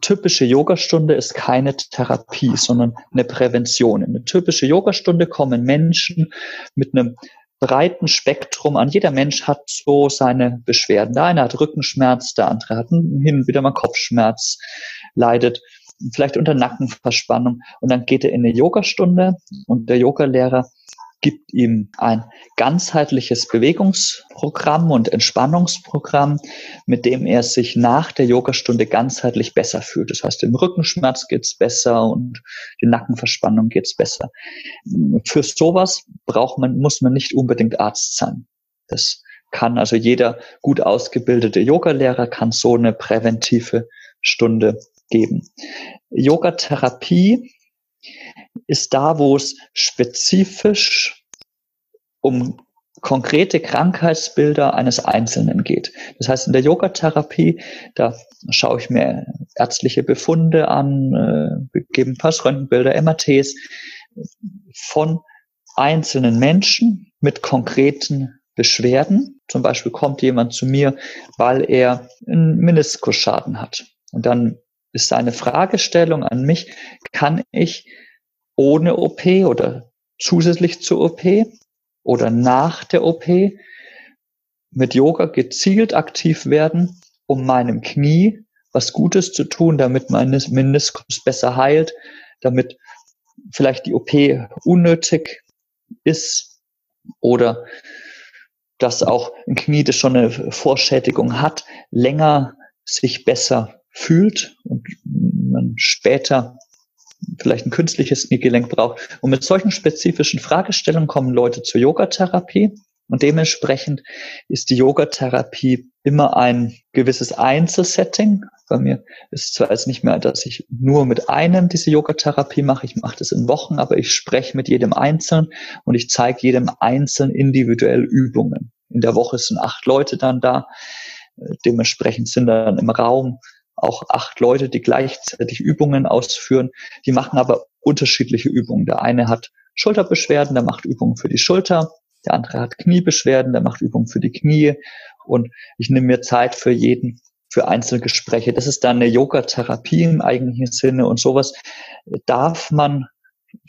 typische Yogastunde ist keine Therapie, sondern eine Prävention. In eine typische Yogastunde kommen Menschen mit einem breiten Spektrum an. Jeder Mensch hat so seine Beschwerden. Der eine hat Rückenschmerz, der andere hat hin und wieder mal Kopfschmerz, leidet vielleicht unter Nackenverspannung. Und dann geht er in eine Yogastunde und der Yogalehrer gibt ihm ein ganzheitliches Bewegungsprogramm und Entspannungsprogramm, mit dem er sich nach der Yogastunde ganzheitlich besser fühlt. Das heißt, dem Rückenschmerz geht's besser und die Nackenverspannung geht's besser. Für sowas braucht man, muss man nicht unbedingt Arzt sein. Das kann also jeder gut ausgebildete Yogalehrer kann so eine präventive Stunde geben. Yogatherapie ist da, wo es spezifisch um konkrete Krankheitsbilder eines Einzelnen geht. Das heißt, in der Yogatherapie, da schaue ich mir ärztliche Befunde an, äh, gebe ein paar Röntgenbilder, MRTs von einzelnen Menschen mit konkreten Beschwerden. Zum Beispiel kommt jemand zu mir, weil er einen Meniskusschaden hat. Und dann ist seine Fragestellung an mich, kann ich ohne OP oder zusätzlich zur OP oder nach der OP mit Yoga gezielt aktiv werden, um meinem Knie was Gutes zu tun, damit mein Meniskus besser heilt, damit vielleicht die OP unnötig ist oder dass auch ein Knie, das schon eine Vorschädigung hat, länger sich besser fühlt und man später vielleicht ein künstliches Kniegelenk braucht. Und mit solchen spezifischen Fragestellungen kommen Leute zur Yogatherapie. Und dementsprechend ist die Yogatherapie immer ein gewisses Einzelsetting. Bei mir ist es zwar jetzt nicht mehr, dass ich nur mit einem diese Yogatherapie mache, ich mache das in Wochen, aber ich spreche mit jedem Einzelnen und ich zeige jedem Einzelnen individuell Übungen. In der Woche sind acht Leute dann da. Dementsprechend sind dann im Raum auch acht Leute, die gleichzeitig Übungen ausführen. Die machen aber unterschiedliche Übungen. Der eine hat Schulterbeschwerden, der macht Übungen für die Schulter. Der andere hat Kniebeschwerden, der macht Übungen für die Knie. Und ich nehme mir Zeit für jeden, für Einzelgespräche. Das ist dann eine Yoga-Therapie im eigentlichen Sinne. Und sowas darf man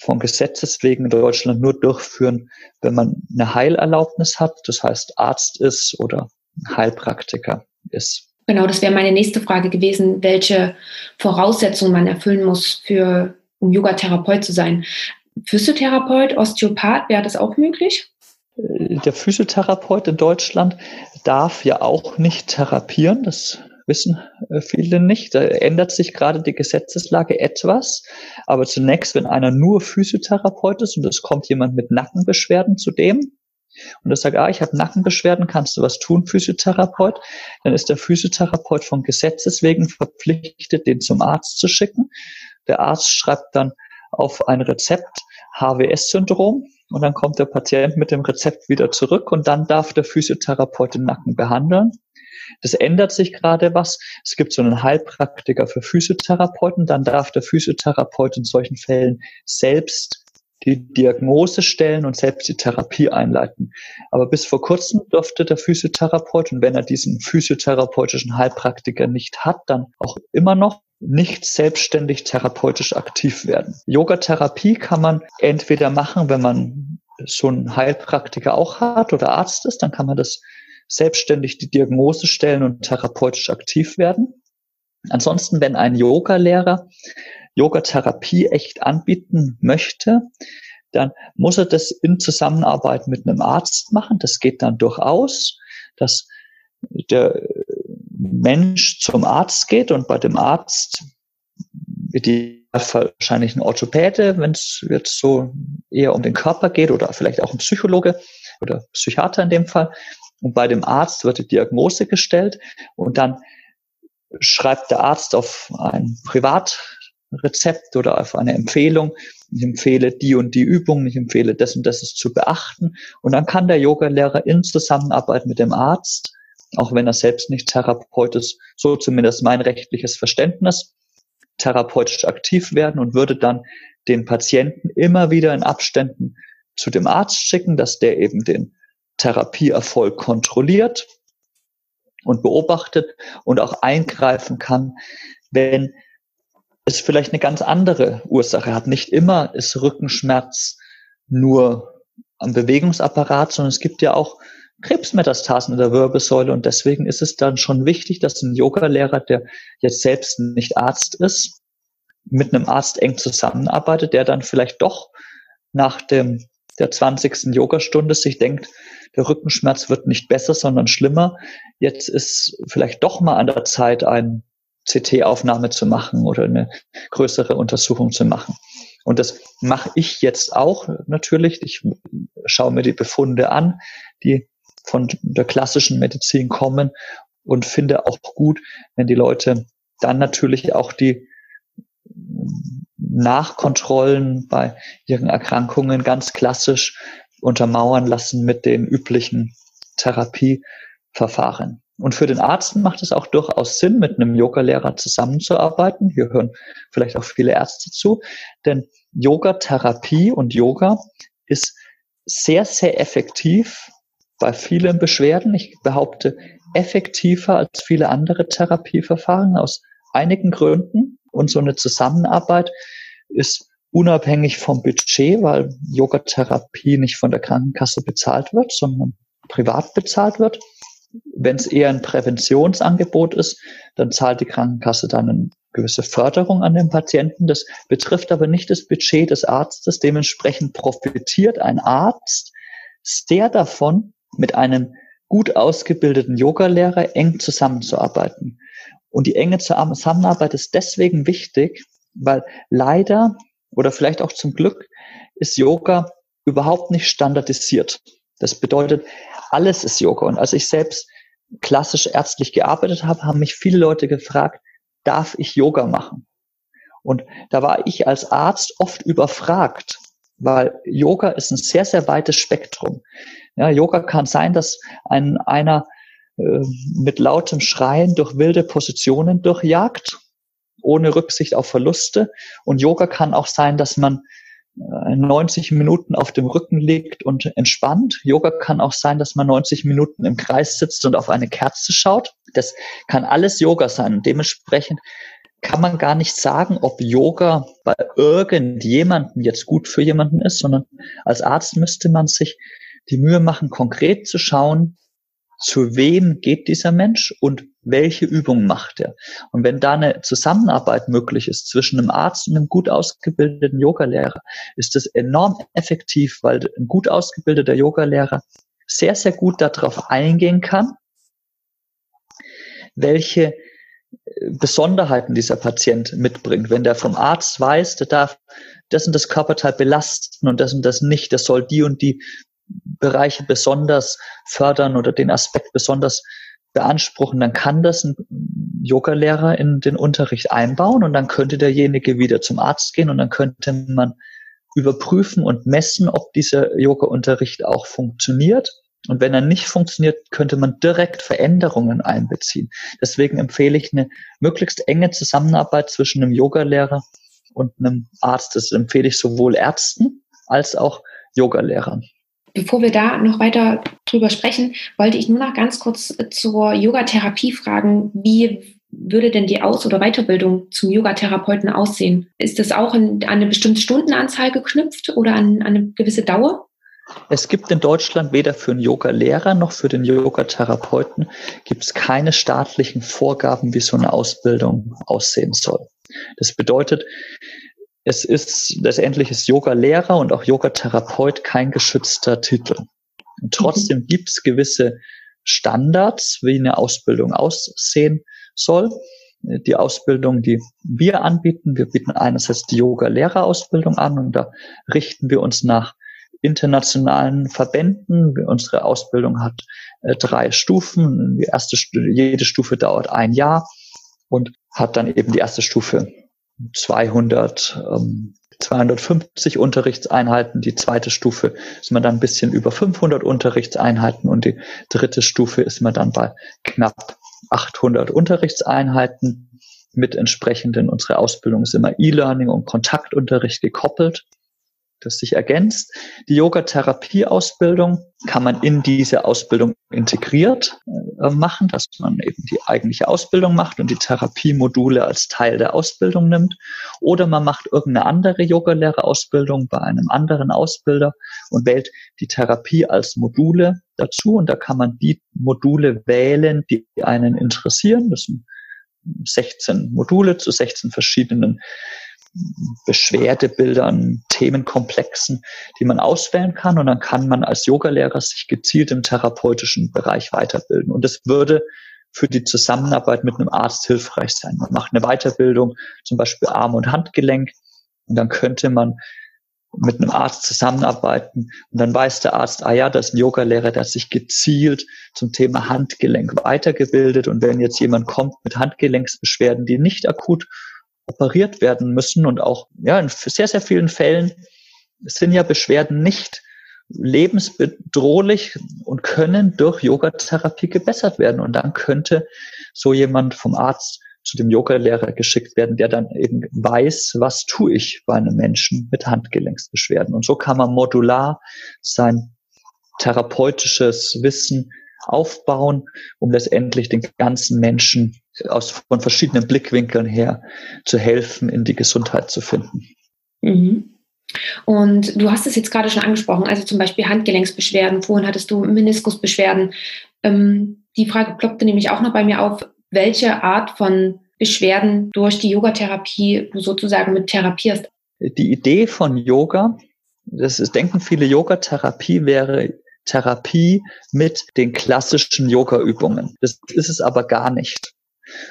von Gesetzes wegen in Deutschland nur durchführen, wenn man eine Heilerlaubnis hat, das heißt Arzt ist oder Heilpraktiker ist. Genau, das wäre meine nächste Frage gewesen, welche Voraussetzungen man erfüllen muss, für um Yoga-Therapeut zu sein. Physiotherapeut, Osteopath, wäre das auch möglich? Der Physiotherapeut in Deutschland darf ja auch nicht therapieren. Das wissen äh, viele nicht. Da ändert sich gerade die Gesetzeslage etwas. Aber zunächst, wenn einer nur Physiotherapeut ist und es kommt jemand mit Nackenbeschwerden zu dem, und er sagt, ah, ich habe Nackenbeschwerden, kannst du was tun, Physiotherapeut? Dann ist der Physiotherapeut von Gesetzes wegen verpflichtet, den zum Arzt zu schicken. Der Arzt schreibt dann auf ein Rezept HWS-Syndrom und dann kommt der Patient mit dem Rezept wieder zurück und dann darf der Physiotherapeut den Nacken behandeln. Das ändert sich gerade was. Es gibt so einen Heilpraktiker für Physiotherapeuten. Dann darf der Physiotherapeut in solchen Fällen selbst die Diagnose stellen und selbst die Therapie einleiten. Aber bis vor kurzem durfte der Physiotherapeut, und wenn er diesen physiotherapeutischen Heilpraktiker nicht hat, dann auch immer noch nicht selbstständig therapeutisch aktiv werden. Yogatherapie kann man entweder machen, wenn man so einen Heilpraktiker auch hat oder Arzt ist, dann kann man das selbstständig die Diagnose stellen und therapeutisch aktiv werden. Ansonsten, wenn ein Yoga-Lehrer Yogatherapie echt anbieten möchte, dann muss er das in Zusammenarbeit mit einem Arzt machen. Das geht dann durchaus, dass der Mensch zum Arzt geht und bei dem Arzt die wahrscheinlich ein Orthopäde, wenn es jetzt so eher um den Körper geht oder vielleicht auch ein Psychologe oder Psychiater in dem Fall. Und bei dem Arzt wird die Diagnose gestellt und dann schreibt der Arzt auf ein Privatrezept oder auf eine Empfehlung, ich empfehle die und die Übung, ich empfehle das und das ist zu beachten. Und dann kann der Yogalehrer in Zusammenarbeit mit dem Arzt, auch wenn er selbst nicht Therapeut ist, so zumindest mein rechtliches Verständnis, therapeutisch aktiv werden und würde dann den Patienten immer wieder in Abständen zu dem Arzt schicken, dass der eben den Therapieerfolg kontrolliert und beobachtet und auch eingreifen kann, wenn es vielleicht eine ganz andere Ursache hat. Nicht immer ist Rückenschmerz nur am Bewegungsapparat, sondern es gibt ja auch Krebsmetastasen in der Wirbelsäule und deswegen ist es dann schon wichtig, dass ein Yogalehrer, der jetzt selbst nicht Arzt ist, mit einem Arzt eng zusammenarbeitet, der dann vielleicht doch nach dem der 20. Yogastunde sich denkt, der Rückenschmerz wird nicht besser, sondern schlimmer. Jetzt ist vielleicht doch mal an der Zeit, eine CT-Aufnahme zu machen oder eine größere Untersuchung zu machen. Und das mache ich jetzt auch natürlich. Ich schaue mir die Befunde an, die von der klassischen Medizin kommen und finde auch gut, wenn die Leute dann natürlich auch die Nachkontrollen bei ihren Erkrankungen ganz klassisch untermauern lassen mit den üblichen Therapieverfahren. Und für den Arzt macht es auch durchaus Sinn, mit einem Yogalehrer zusammenzuarbeiten. Hier hören vielleicht auch viele Ärzte zu, denn Yogatherapie und Yoga ist sehr, sehr effektiv bei vielen Beschwerden. Ich behaupte, effektiver als viele andere Therapieverfahren aus einigen Gründen. Und so eine Zusammenarbeit ist unabhängig vom Budget, weil Yogatherapie nicht von der Krankenkasse bezahlt wird, sondern privat bezahlt wird. Wenn es eher ein Präventionsangebot ist, dann zahlt die Krankenkasse dann eine gewisse Förderung an den Patienten. Das betrifft aber nicht das Budget des Arztes. Dementsprechend profitiert ein Arzt sehr davon, mit einem gut ausgebildeten Yogalehrer eng zusammenzuarbeiten. Und die enge Zusammenarbeit ist deswegen wichtig, weil leider oder vielleicht auch zum Glück ist Yoga überhaupt nicht standardisiert. Das bedeutet, alles ist Yoga. Und als ich selbst klassisch ärztlich gearbeitet habe, haben mich viele Leute gefragt, darf ich Yoga machen? Und da war ich als Arzt oft überfragt, weil Yoga ist ein sehr, sehr weites Spektrum. Ja, Yoga kann sein, dass ein, einer äh, mit lautem Schreien durch wilde Positionen durchjagt ohne Rücksicht auf Verluste. Und Yoga kann auch sein, dass man 90 äh, Minuten auf dem Rücken liegt und entspannt. Yoga kann auch sein, dass man 90 Minuten im Kreis sitzt und auf eine Kerze schaut. Das kann alles Yoga sein. dementsprechend kann man gar nicht sagen, ob Yoga bei irgendjemandem jetzt gut für jemanden ist, sondern als Arzt müsste man sich die Mühe machen, konkret zu schauen, zu wem geht dieser Mensch und welche Übungen macht er. Und wenn da eine Zusammenarbeit möglich ist zwischen einem Arzt und einem gut ausgebildeten Yogalehrer, ist das enorm effektiv, weil ein gut ausgebildeter Yogalehrer sehr, sehr gut darauf eingehen kann, welche Besonderheiten dieser Patient mitbringt. Wenn der vom Arzt weiß, der darf das und das Körperteil belasten und das und das nicht, das soll die und die Bereiche besonders fördern oder den Aspekt besonders beanspruchen, dann kann das ein Yoga-Lehrer in den Unterricht einbauen und dann könnte derjenige wieder zum Arzt gehen und dann könnte man überprüfen und messen, ob dieser Yoga-Unterricht auch funktioniert. Und wenn er nicht funktioniert, könnte man direkt Veränderungen einbeziehen. Deswegen empfehle ich eine möglichst enge Zusammenarbeit zwischen einem Yogalehrer und einem Arzt. Das empfehle ich sowohl Ärzten als auch Yogalehrern. Bevor wir da noch weiter drüber sprechen, wollte ich nur noch ganz kurz zur Yogatherapie fragen. Wie würde denn die Aus- oder Weiterbildung zum Yogatherapeuten aussehen? Ist das auch an eine bestimmte Stundenanzahl geknüpft oder an, eine gewisse Dauer? Es gibt in Deutschland weder für einen Yoga-Lehrer noch für den Yoga-Therapeuten gibt es keine staatlichen Vorgaben, wie so eine Ausbildung aussehen soll. Das bedeutet, es ist letztendlich ist Yoga-Lehrer und auch Yoga-Therapeut kein geschützter Titel. Und trotzdem mhm. gibt es gewisse Standards, wie eine Ausbildung aussehen soll. Die Ausbildung, die wir anbieten, wir bieten einerseits die Yoga-Lehrerausbildung an und da richten wir uns nach internationalen Verbänden. Unsere Ausbildung hat äh, drei Stufen. Die erste, jede Stufe dauert ein Jahr und hat dann eben die erste Stufe 200, ähm, 250 Unterrichtseinheiten. Die zweite Stufe ist man dann ein bisschen über 500 Unterrichtseinheiten und die dritte Stufe ist man dann bei knapp 800 Unterrichtseinheiten mit entsprechenden, unsere Ausbildung ist immer E-Learning und Kontaktunterricht gekoppelt das sich ergänzt. Die Yoga-Therapie-Ausbildung kann man in diese Ausbildung integriert äh, machen, dass man eben die eigentliche Ausbildung macht und die Therapiemodule als Teil der Ausbildung nimmt. Oder man macht irgendeine andere Yogalehrerausbildung bei einem anderen Ausbilder und wählt die Therapie als Module dazu. Und da kann man die Module wählen, die einen interessieren. Das sind 16 Module zu 16 verschiedenen Beschwerdebildern, Themenkomplexen, die man auswählen kann. Und dann kann man als Yogalehrer sich gezielt im therapeutischen Bereich weiterbilden. Und das würde für die Zusammenarbeit mit einem Arzt hilfreich sein. Man macht eine Weiterbildung, zum Beispiel Arm- und Handgelenk. Und dann könnte man mit einem Arzt zusammenarbeiten und dann weiß der Arzt, ah ja, das ist ein Yogalehrer, der sich gezielt zum Thema Handgelenk weitergebildet und wenn jetzt jemand kommt mit Handgelenksbeschwerden, die nicht akut operiert werden müssen und auch ja in sehr sehr vielen Fällen sind ja Beschwerden nicht lebensbedrohlich und können durch Yogatherapie gebessert werden und dann könnte so jemand vom Arzt zu dem Yogalehrer geschickt werden, der dann eben weiß, was tue ich bei einem Menschen mit Handgelenksbeschwerden. Und so kann man modular sein therapeutisches Wissen aufbauen, um letztendlich den ganzen Menschen aus, von verschiedenen Blickwinkeln her zu helfen, in die Gesundheit zu finden. Mhm. Und du hast es jetzt gerade schon angesprochen, also zum Beispiel Handgelenksbeschwerden. Vorhin hattest du Meniskusbeschwerden. Ähm, die Frage ploppte nämlich auch noch bei mir auf, welche Art von Beschwerden durch die Yogatherapie du sozusagen mit therapierst. Die Idee von Yoga, das ist, denken viele, Yogatherapie wäre Therapie mit den klassischen Yoga-Übungen. Das ist es aber gar nicht.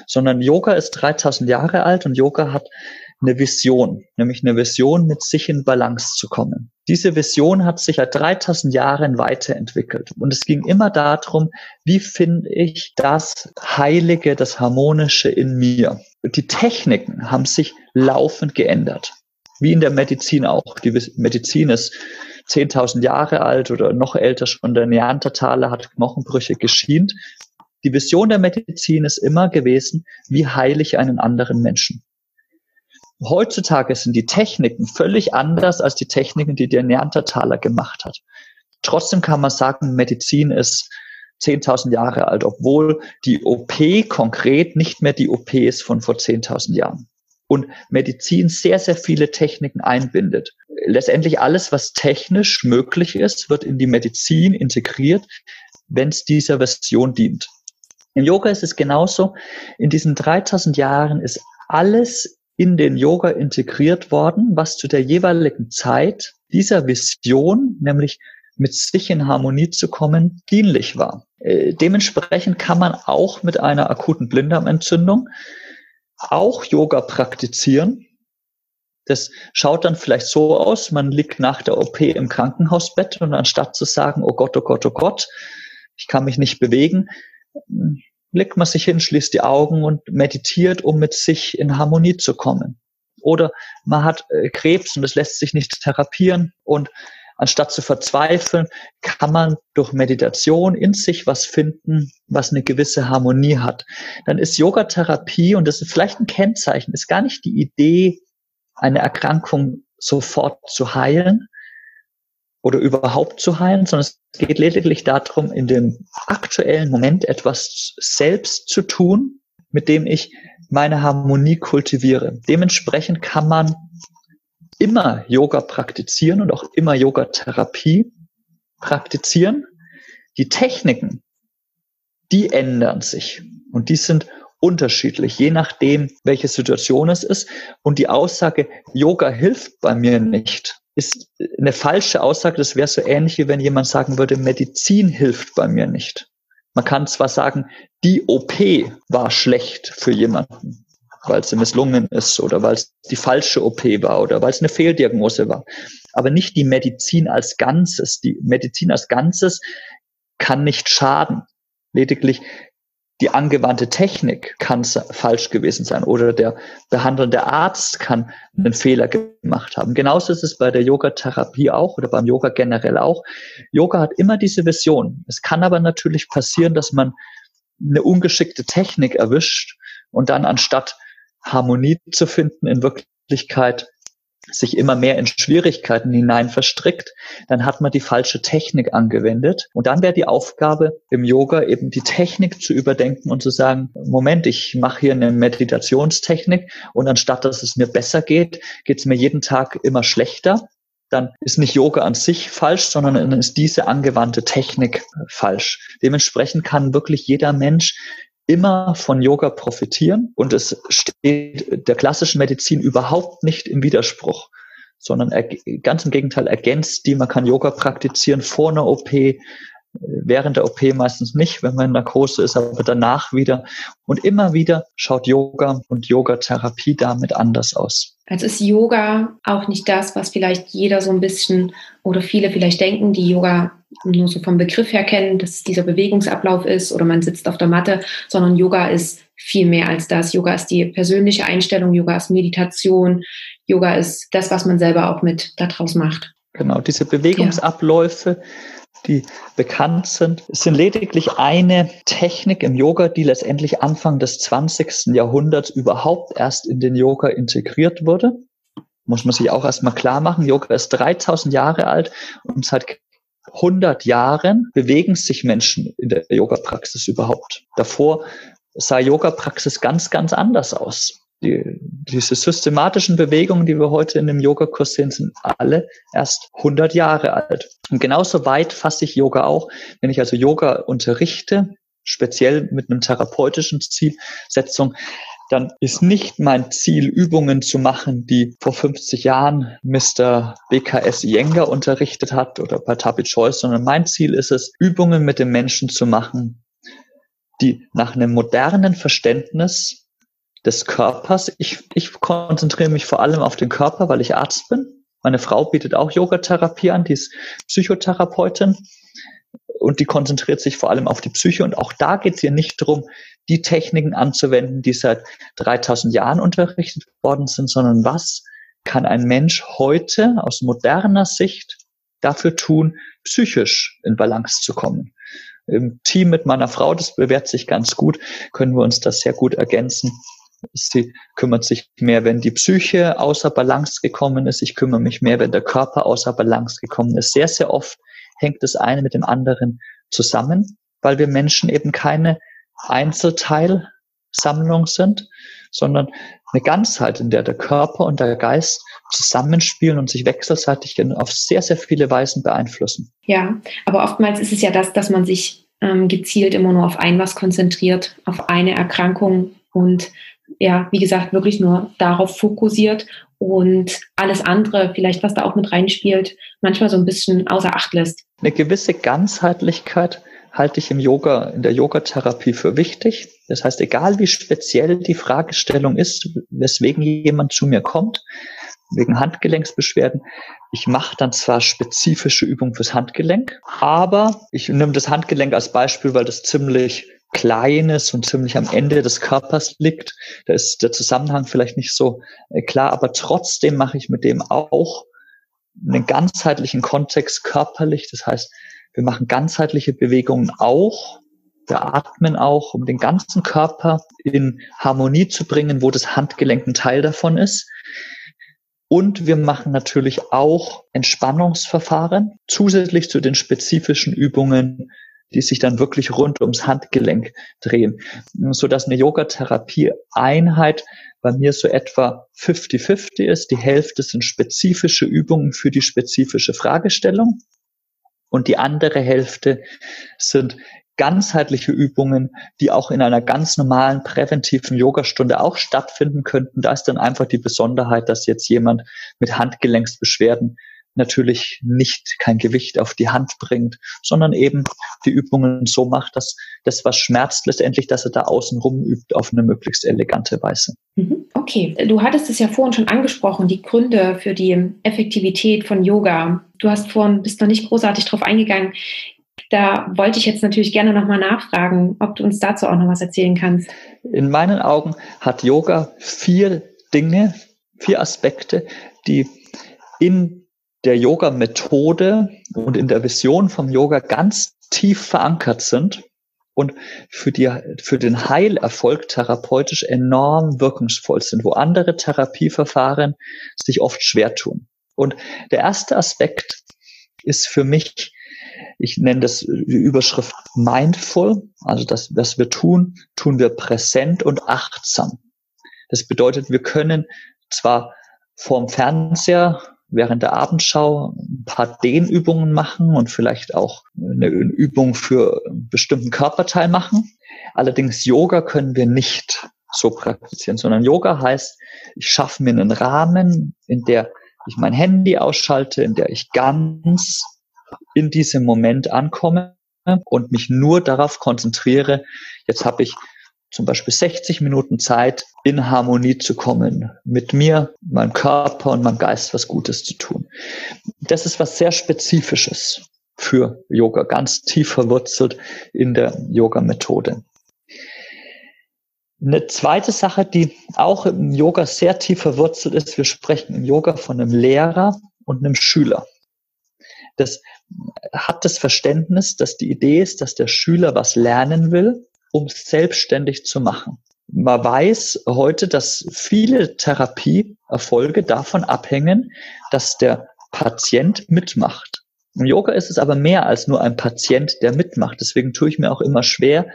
Sondern Yoga ist 3000 Jahre alt und Yoga hat eine Vision, nämlich eine Vision, mit sich in Balance zu kommen. Diese Vision hat sich seit 3000 Jahren weiterentwickelt. Und es ging immer darum, wie finde ich das Heilige, das Harmonische in mir. Die Techniken haben sich laufend geändert. Wie in der Medizin auch. Die Medizin ist 10.000 Jahre alt oder noch älter schon der Neandertaler hat Knochenbrüche geschient. Die Vision der Medizin ist immer gewesen, wie heile ich einen anderen Menschen. Heutzutage sind die Techniken völlig anders als die Techniken, die der Neandertaler gemacht hat. Trotzdem kann man sagen, Medizin ist 10.000 Jahre alt, obwohl die OP konkret nicht mehr die OP ist von vor 10.000 Jahren und Medizin sehr, sehr viele Techniken einbindet. Letztendlich alles, was technisch möglich ist, wird in die Medizin integriert, wenn es dieser Version dient. Im Yoga ist es genauso. In diesen 3000 Jahren ist alles in den Yoga integriert worden, was zu der jeweiligen Zeit dieser Vision, nämlich mit sich in Harmonie zu kommen, dienlich war. Äh, dementsprechend kann man auch mit einer akuten Blinddarmentzündung auch Yoga praktizieren. Das schaut dann vielleicht so aus, man liegt nach der OP im Krankenhausbett und anstatt zu sagen, oh Gott, oh Gott, oh Gott, ich kann mich nicht bewegen, legt man sich hin, schließt die Augen und meditiert, um mit sich in Harmonie zu kommen. Oder man hat äh, Krebs und es lässt sich nicht therapieren und anstatt zu verzweifeln, kann man durch Meditation in sich was finden, was eine gewisse Harmonie hat. Dann ist Yogatherapie, und das ist vielleicht ein Kennzeichen, ist gar nicht die Idee, eine Erkrankung sofort zu heilen oder überhaupt zu heilen, sondern es geht lediglich darum, in dem aktuellen Moment etwas selbst zu tun, mit dem ich meine Harmonie kultiviere. Dementsprechend kann man immer Yoga praktizieren und auch immer Yoga-Therapie praktizieren. Die Techniken, die ändern sich und die sind unterschiedlich, je nachdem, welche Situation es ist. Und die Aussage, Yoga hilft bei mir nicht, ist eine falsche Aussage. Das wäre so ähnlich, wie wenn jemand sagen würde, Medizin hilft bei mir nicht. Man kann zwar sagen, die OP war schlecht für jemanden weil es misslungen ist oder weil es die falsche OP war oder weil es eine Fehldiagnose war. Aber nicht die Medizin als Ganzes. Die Medizin als Ganzes kann nicht schaden. Lediglich die angewandte Technik kann falsch gewesen sein oder der behandelnde Arzt kann einen Fehler gemacht haben. Genauso ist es bei der Yoga-Therapie auch oder beim Yoga generell auch. Yoga hat immer diese Vision. Es kann aber natürlich passieren, dass man eine ungeschickte Technik erwischt und dann anstatt Harmonie zu finden, in Wirklichkeit sich immer mehr in Schwierigkeiten hinein verstrickt, dann hat man die falsche Technik angewendet. Und dann wäre die Aufgabe im Yoga eben die Technik zu überdenken und zu sagen, Moment, ich mache hier eine Meditationstechnik und anstatt dass es mir besser geht, geht es mir jeden Tag immer schlechter. Dann ist nicht Yoga an sich falsch, sondern dann ist diese angewandte Technik falsch. Dementsprechend kann wirklich jeder Mensch immer von Yoga profitieren und es steht der klassischen Medizin überhaupt nicht im Widerspruch, sondern ganz im Gegenteil ergänzt die. Man kann Yoga praktizieren vor einer OP, während der OP meistens nicht, wenn man in Narkose ist, aber danach wieder. Und immer wieder schaut Yoga und Yoga-Therapie damit anders aus. Also ist Yoga auch nicht das, was vielleicht jeder so ein bisschen oder viele vielleicht denken, die Yoga nur so vom Begriff her kennen, dass dieser Bewegungsablauf ist oder man sitzt auf der Matte, sondern Yoga ist viel mehr als das. Yoga ist die persönliche Einstellung, Yoga ist Meditation, Yoga ist das, was man selber auch mit daraus macht. Genau, diese Bewegungsabläufe, ja die bekannt sind. Es sind lediglich eine Technik im Yoga, die letztendlich Anfang des 20. Jahrhunderts überhaupt erst in den Yoga integriert wurde. Muss man sich auch erstmal klar machen. Yoga ist 3000 Jahre alt und seit 100 Jahren bewegen sich Menschen in der Yoga-Praxis überhaupt. Davor sah Yoga-Praxis ganz, ganz anders aus. Die, diese systematischen Bewegungen, die wir heute in dem Yogakurs sehen, sind alle erst 100 Jahre alt. Und genauso weit fasse ich Yoga auch, wenn ich also Yoga unterrichte, speziell mit einem therapeutischen Zielsetzung, dann ist nicht mein Ziel, Übungen zu machen, die vor 50 Jahren Mr. BKS Iyengar unterrichtet hat oder Patapi Choice, sondern mein Ziel ist es, Übungen mit den Menschen zu machen, die nach einem modernen Verständnis des Körpers. Ich, ich konzentriere mich vor allem auf den Körper, weil ich Arzt bin. Meine Frau bietet auch Yogatherapie an, die ist Psychotherapeutin und die konzentriert sich vor allem auf die Psyche. Und auch da geht es ihr nicht darum, die Techniken anzuwenden, die seit 3000 Jahren unterrichtet worden sind, sondern was kann ein Mensch heute aus moderner Sicht dafür tun, psychisch in Balance zu kommen. Im Team mit meiner Frau, das bewährt sich ganz gut, können wir uns das sehr gut ergänzen. Sie kümmert sich mehr, wenn die Psyche außer Balance gekommen ist. Ich kümmere mich mehr, wenn der Körper außer Balance gekommen ist. Sehr, sehr oft hängt das eine mit dem anderen zusammen, weil wir Menschen eben keine Einzelteilsammlung sind, sondern eine Ganzheit, in der der Körper und der Geist zusammenspielen und sich wechselseitig auf sehr, sehr viele Weisen beeinflussen. Ja, aber oftmals ist es ja das, dass man sich ähm, gezielt immer nur auf ein was konzentriert, auf eine Erkrankung und ja, wie gesagt, wirklich nur darauf fokussiert und alles andere, vielleicht was da auch mit reinspielt, manchmal so ein bisschen außer Acht lässt. Eine gewisse Ganzheitlichkeit halte ich im Yoga, in der Yogatherapie für wichtig. Das heißt, egal wie speziell die Fragestellung ist, weswegen jemand zu mir kommt, wegen Handgelenksbeschwerden, ich mache dann zwar spezifische Übungen fürs Handgelenk, aber ich nehme das Handgelenk als Beispiel, weil das ziemlich Kleines und ziemlich am Ende des Körpers liegt. Da ist der Zusammenhang vielleicht nicht so äh, klar, aber trotzdem mache ich mit dem auch einen ganzheitlichen Kontext körperlich. Das heißt, wir machen ganzheitliche Bewegungen auch. Wir atmen auch, um den ganzen Körper in Harmonie zu bringen, wo das Handgelenk ein Teil davon ist. Und wir machen natürlich auch Entspannungsverfahren zusätzlich zu den spezifischen Übungen die sich dann wirklich rund ums Handgelenk drehen, so dass eine Yogatherapie-Einheit bei mir so etwa 50-50 ist. Die Hälfte sind spezifische Übungen für die spezifische Fragestellung und die andere Hälfte sind ganzheitliche Übungen, die auch in einer ganz normalen präventiven Yogastunde auch stattfinden könnten. Da ist dann einfach die Besonderheit, dass jetzt jemand mit Handgelenksbeschwerden natürlich nicht kein Gewicht auf die Hand bringt, sondern eben die Übungen so macht, dass das, was schmerzt, letztendlich, dass er da außenrum übt auf eine möglichst elegante Weise. Mhm. Okay, du hattest es ja vorhin schon angesprochen, die Gründe für die Effektivität von Yoga. Du hast vorhin, bist noch nicht großartig drauf eingegangen. Da wollte ich jetzt natürlich gerne nochmal nachfragen, ob du uns dazu auch noch was erzählen kannst. In meinen Augen hat Yoga vier Dinge, vier Aspekte, die in der Yoga-Methode und in der Vision vom Yoga ganz tief verankert sind und für, die, für den Heilerfolg therapeutisch enorm wirkungsvoll sind, wo andere Therapieverfahren sich oft schwer tun. Und der erste Aspekt ist für mich, ich nenne das die Überschrift mindful, also das, was wir tun, tun wir präsent und achtsam. Das bedeutet, wir können zwar vorm Fernseher während der Abendschau ein paar Dehnübungen machen und vielleicht auch eine Übung für einen bestimmten Körperteil machen. Allerdings Yoga können wir nicht so praktizieren, sondern Yoga heißt, ich schaffe mir einen Rahmen, in der ich mein Handy ausschalte, in der ich ganz in diesem Moment ankomme und mich nur darauf konzentriere, jetzt habe ich zum Beispiel 60 Minuten Zeit, in Harmonie zu kommen, mit mir, meinem Körper und meinem Geist was Gutes zu tun. Das ist was sehr Spezifisches für Yoga, ganz tief verwurzelt in der Yoga-Methode. Eine zweite Sache, die auch im Yoga sehr tief verwurzelt ist, wir sprechen im Yoga von einem Lehrer und einem Schüler. Das hat das Verständnis, dass die Idee ist, dass der Schüler was lernen will um selbstständig zu machen. Man weiß heute, dass viele Therapieerfolge davon abhängen, dass der Patient mitmacht. Im Yoga ist es aber mehr als nur ein Patient, der mitmacht. Deswegen tue ich mir auch immer schwer,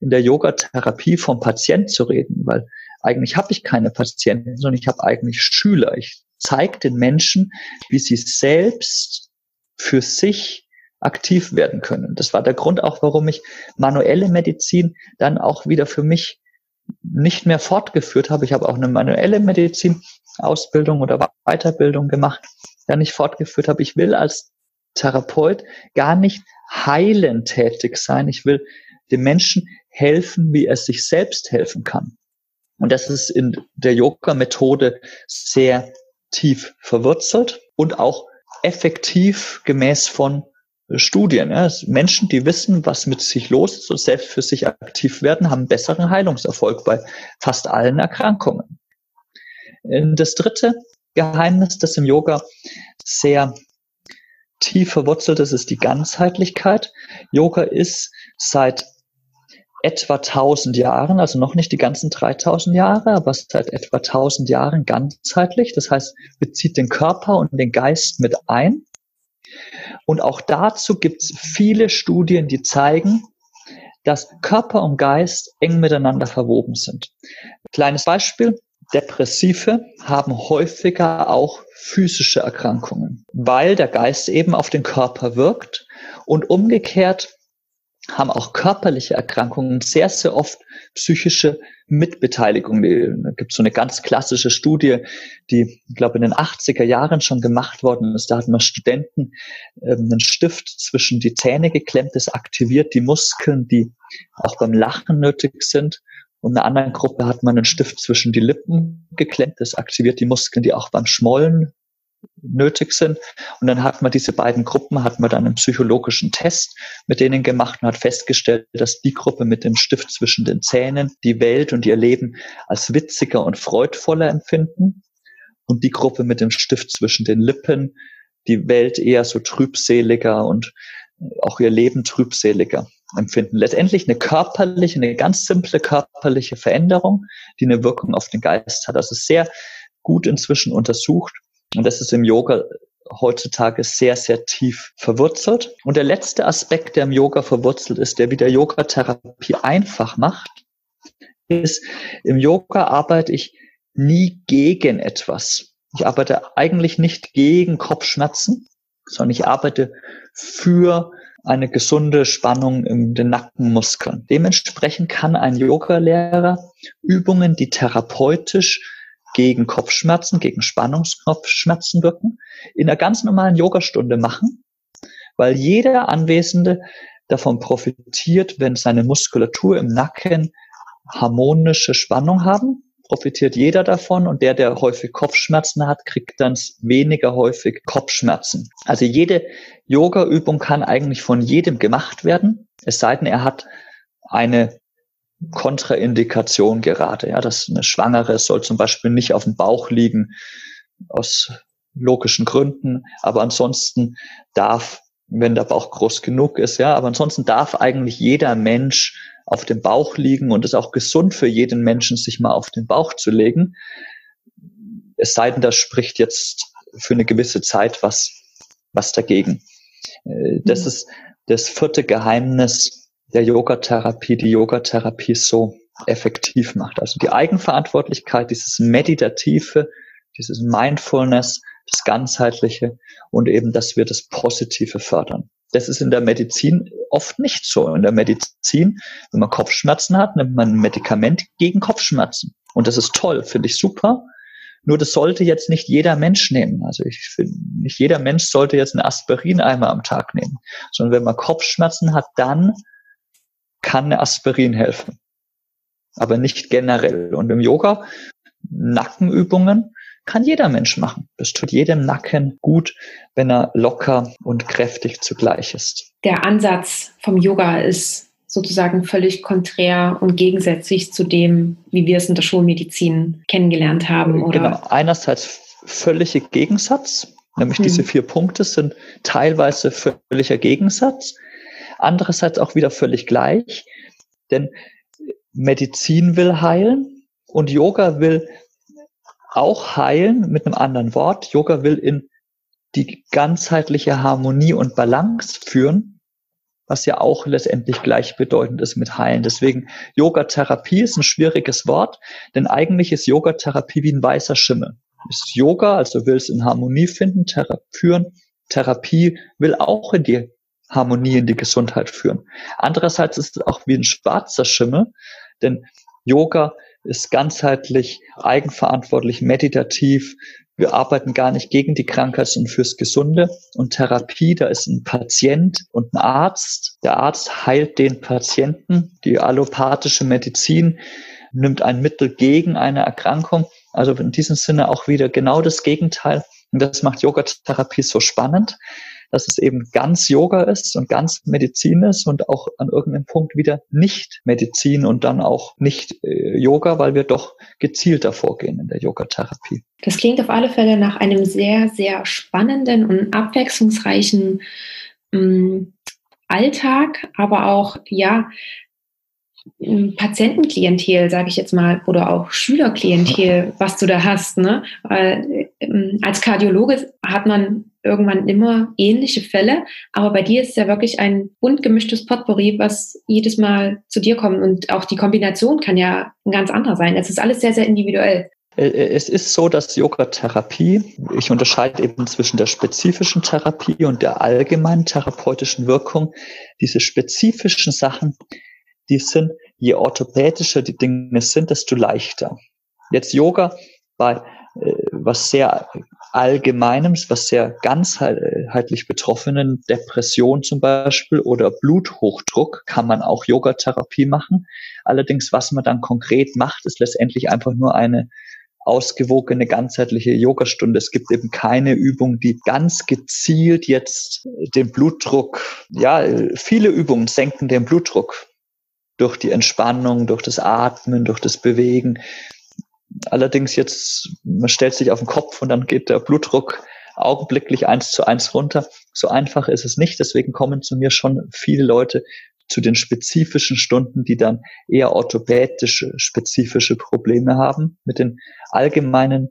in der Yoga-Therapie vom Patient zu reden, weil eigentlich habe ich keine Patienten, sondern ich habe eigentlich Schüler. Ich zeige den Menschen, wie sie selbst für sich aktiv werden können. Das war der Grund auch, warum ich manuelle Medizin dann auch wieder für mich nicht mehr fortgeführt habe. Ich habe auch eine manuelle Medizin Ausbildung oder Weiterbildung gemacht, ja nicht fortgeführt habe. Ich will als Therapeut gar nicht heilend tätig sein. Ich will dem Menschen helfen, wie er sich selbst helfen kann. Und das ist in der Yoga-Methode sehr tief verwurzelt und auch effektiv gemäß von Studien. Ja. Menschen, die wissen, was mit sich los ist und selbst für sich aktiv werden, haben besseren Heilungserfolg bei fast allen Erkrankungen. Das dritte Geheimnis, das im Yoga sehr tief verwurzelt ist, ist die Ganzheitlichkeit. Yoga ist seit etwa 1000 Jahren, also noch nicht die ganzen 3000 Jahre, aber seit etwa 1000 Jahren ganzheitlich. Das heißt, bezieht den Körper und den Geist mit ein. Und auch dazu gibt es viele Studien, die zeigen, dass Körper und Geist eng miteinander verwoben sind. Kleines Beispiel. Depressive haben häufiger auch physische Erkrankungen, weil der Geist eben auf den Körper wirkt und umgekehrt haben auch körperliche Erkrankungen sehr, sehr oft psychische Mitbeteiligung. Da gibt es so eine ganz klassische Studie, die, ich glaube, in den 80er Jahren schon gemacht worden ist. Da hatten wir Studenten ähm, einen Stift zwischen die Zähne geklemmt, das aktiviert die Muskeln, die auch beim Lachen nötig sind. Und in einer anderen Gruppe hat man einen Stift zwischen die Lippen geklemmt, das aktiviert die Muskeln, die auch beim Schmollen nötig sind. Und dann hat man diese beiden Gruppen, hat man dann einen psychologischen Test mit denen gemacht und hat festgestellt, dass die Gruppe mit dem Stift zwischen den Zähnen die Welt und ihr Leben als witziger und freudvoller empfinden und die Gruppe mit dem Stift zwischen den Lippen die Welt eher so trübseliger und auch ihr Leben trübseliger empfinden. Letztendlich eine körperliche, eine ganz simple körperliche Veränderung, die eine Wirkung auf den Geist hat. Also sehr gut inzwischen untersucht und das ist im Yoga heutzutage sehr, sehr tief verwurzelt. Und der letzte Aspekt, der im Yoga verwurzelt ist, der wieder Yoga-Therapie einfach macht, ist, im Yoga arbeite ich nie gegen etwas. Ich arbeite eigentlich nicht gegen Kopfschmerzen, sondern ich arbeite für eine gesunde Spannung in den Nackenmuskeln. Dementsprechend kann ein Yoga-Lehrer Übungen, die therapeutisch gegen Kopfschmerzen, gegen Spannungskopfschmerzen wirken, in einer ganz normalen Yogastunde machen, weil jeder Anwesende davon profitiert, wenn seine Muskulatur im Nacken harmonische Spannung haben, profitiert jeder davon und der, der häufig Kopfschmerzen hat, kriegt dann weniger häufig Kopfschmerzen. Also jede Yoga-Übung kann eigentlich von jedem gemacht werden, es sei denn, er hat eine Kontraindikation gerade. Ja, dass eine Schwangere soll zum Beispiel nicht auf dem Bauch liegen aus logischen Gründen, aber ansonsten darf, wenn der Bauch groß genug ist, ja, aber ansonsten darf eigentlich jeder Mensch auf dem Bauch liegen und es ist auch gesund für jeden Menschen, sich mal auf den Bauch zu legen. Es sei denn, das spricht jetzt für eine gewisse Zeit was, was dagegen. Äh, das mhm. ist das vierte Geheimnis der Yoga-Therapie die Yoga-Therapie so effektiv macht. Also die Eigenverantwortlichkeit, dieses Meditative, dieses Mindfulness, das Ganzheitliche und eben, dass wir das Positive fördern. Das ist in der Medizin oft nicht so. In der Medizin, wenn man Kopfschmerzen hat, nimmt man ein Medikament gegen Kopfschmerzen. Und das ist toll, finde ich super. Nur das sollte jetzt nicht jeder Mensch nehmen. Also ich finde, nicht jeder Mensch sollte jetzt ein Aspirin einmal am Tag nehmen. Sondern wenn man Kopfschmerzen hat, dann kann Aspirin helfen. Aber nicht generell. Und im Yoga, Nackenübungen kann jeder Mensch machen. Das tut jedem Nacken gut, wenn er locker und kräftig zugleich ist. Der Ansatz vom Yoga ist sozusagen völlig konträr und gegensätzlich zu dem, wie wir es in der Schulmedizin kennengelernt haben, oder? Genau. Einerseits völliger Gegensatz, nämlich hm. diese vier Punkte sind teilweise völliger Gegensatz andererseits auch wieder völlig gleich, denn Medizin will heilen und Yoga will auch heilen mit einem anderen Wort. Yoga will in die ganzheitliche Harmonie und Balance führen, was ja auch letztendlich gleichbedeutend ist mit heilen. Deswegen Yoga-Therapie ist ein schwieriges Wort, denn eigentlich ist Yoga-Therapie wie ein weißer Schimmel. Ist Yoga, also will es in Harmonie finden, Thera führen. Therapie will auch in die Harmonie in die Gesundheit führen. Andererseits ist es auch wie ein schwarzer Schimmel, denn Yoga ist ganzheitlich, eigenverantwortlich, meditativ. Wir arbeiten gar nicht gegen die Krankheit, sondern fürs Gesunde. Und Therapie, da ist ein Patient und ein Arzt. Der Arzt heilt den Patienten. Die allopathische Medizin nimmt ein Mittel gegen eine Erkrankung. Also in diesem Sinne auch wieder genau das Gegenteil. Und das macht Yoga-Therapie so spannend dass es eben ganz Yoga ist und ganz Medizin ist und auch an irgendeinem Punkt wieder nicht Medizin und dann auch nicht äh, Yoga, weil wir doch gezielter vorgehen in der Yogatherapie. Das klingt auf alle Fälle nach einem sehr, sehr spannenden und abwechslungsreichen ähm, Alltag, aber auch, ja, Patientenklientel, sage ich jetzt mal, oder auch Schülerklientel, was du da hast. Ne? Ähm, als Kardiologe hat man irgendwann immer ähnliche Fälle, aber bei dir ist es ja wirklich ein bunt gemischtes Potpourri, was jedes Mal zu dir kommt und auch die Kombination kann ja ein ganz anderer sein. Es ist alles sehr, sehr individuell. Äh, äh, es ist so, dass Yoga-Therapie, ich unterscheide eben zwischen der spezifischen Therapie und der allgemeinen therapeutischen Wirkung. Diese spezifischen Sachen, die sind, je orthopädischer die Dinge sind, desto leichter. Jetzt Yoga bei was sehr Allgemeinem, was sehr ganzheitlich Betroffenen, Depression zum Beispiel oder Bluthochdruck, kann man auch Yogatherapie machen. Allerdings, was man dann konkret macht, ist letztendlich einfach nur eine ausgewogene, ganzheitliche Yogastunde. Es gibt eben keine Übung, die ganz gezielt jetzt den Blutdruck, ja, viele Übungen senken den Blutdruck durch die Entspannung, durch das Atmen, durch das Bewegen. Allerdings jetzt, man stellt sich auf den Kopf und dann geht der Blutdruck augenblicklich eins zu eins runter. So einfach ist es nicht. Deswegen kommen zu mir schon viele Leute zu den spezifischen Stunden, die dann eher orthopädische, spezifische Probleme haben. Mit den allgemeinen,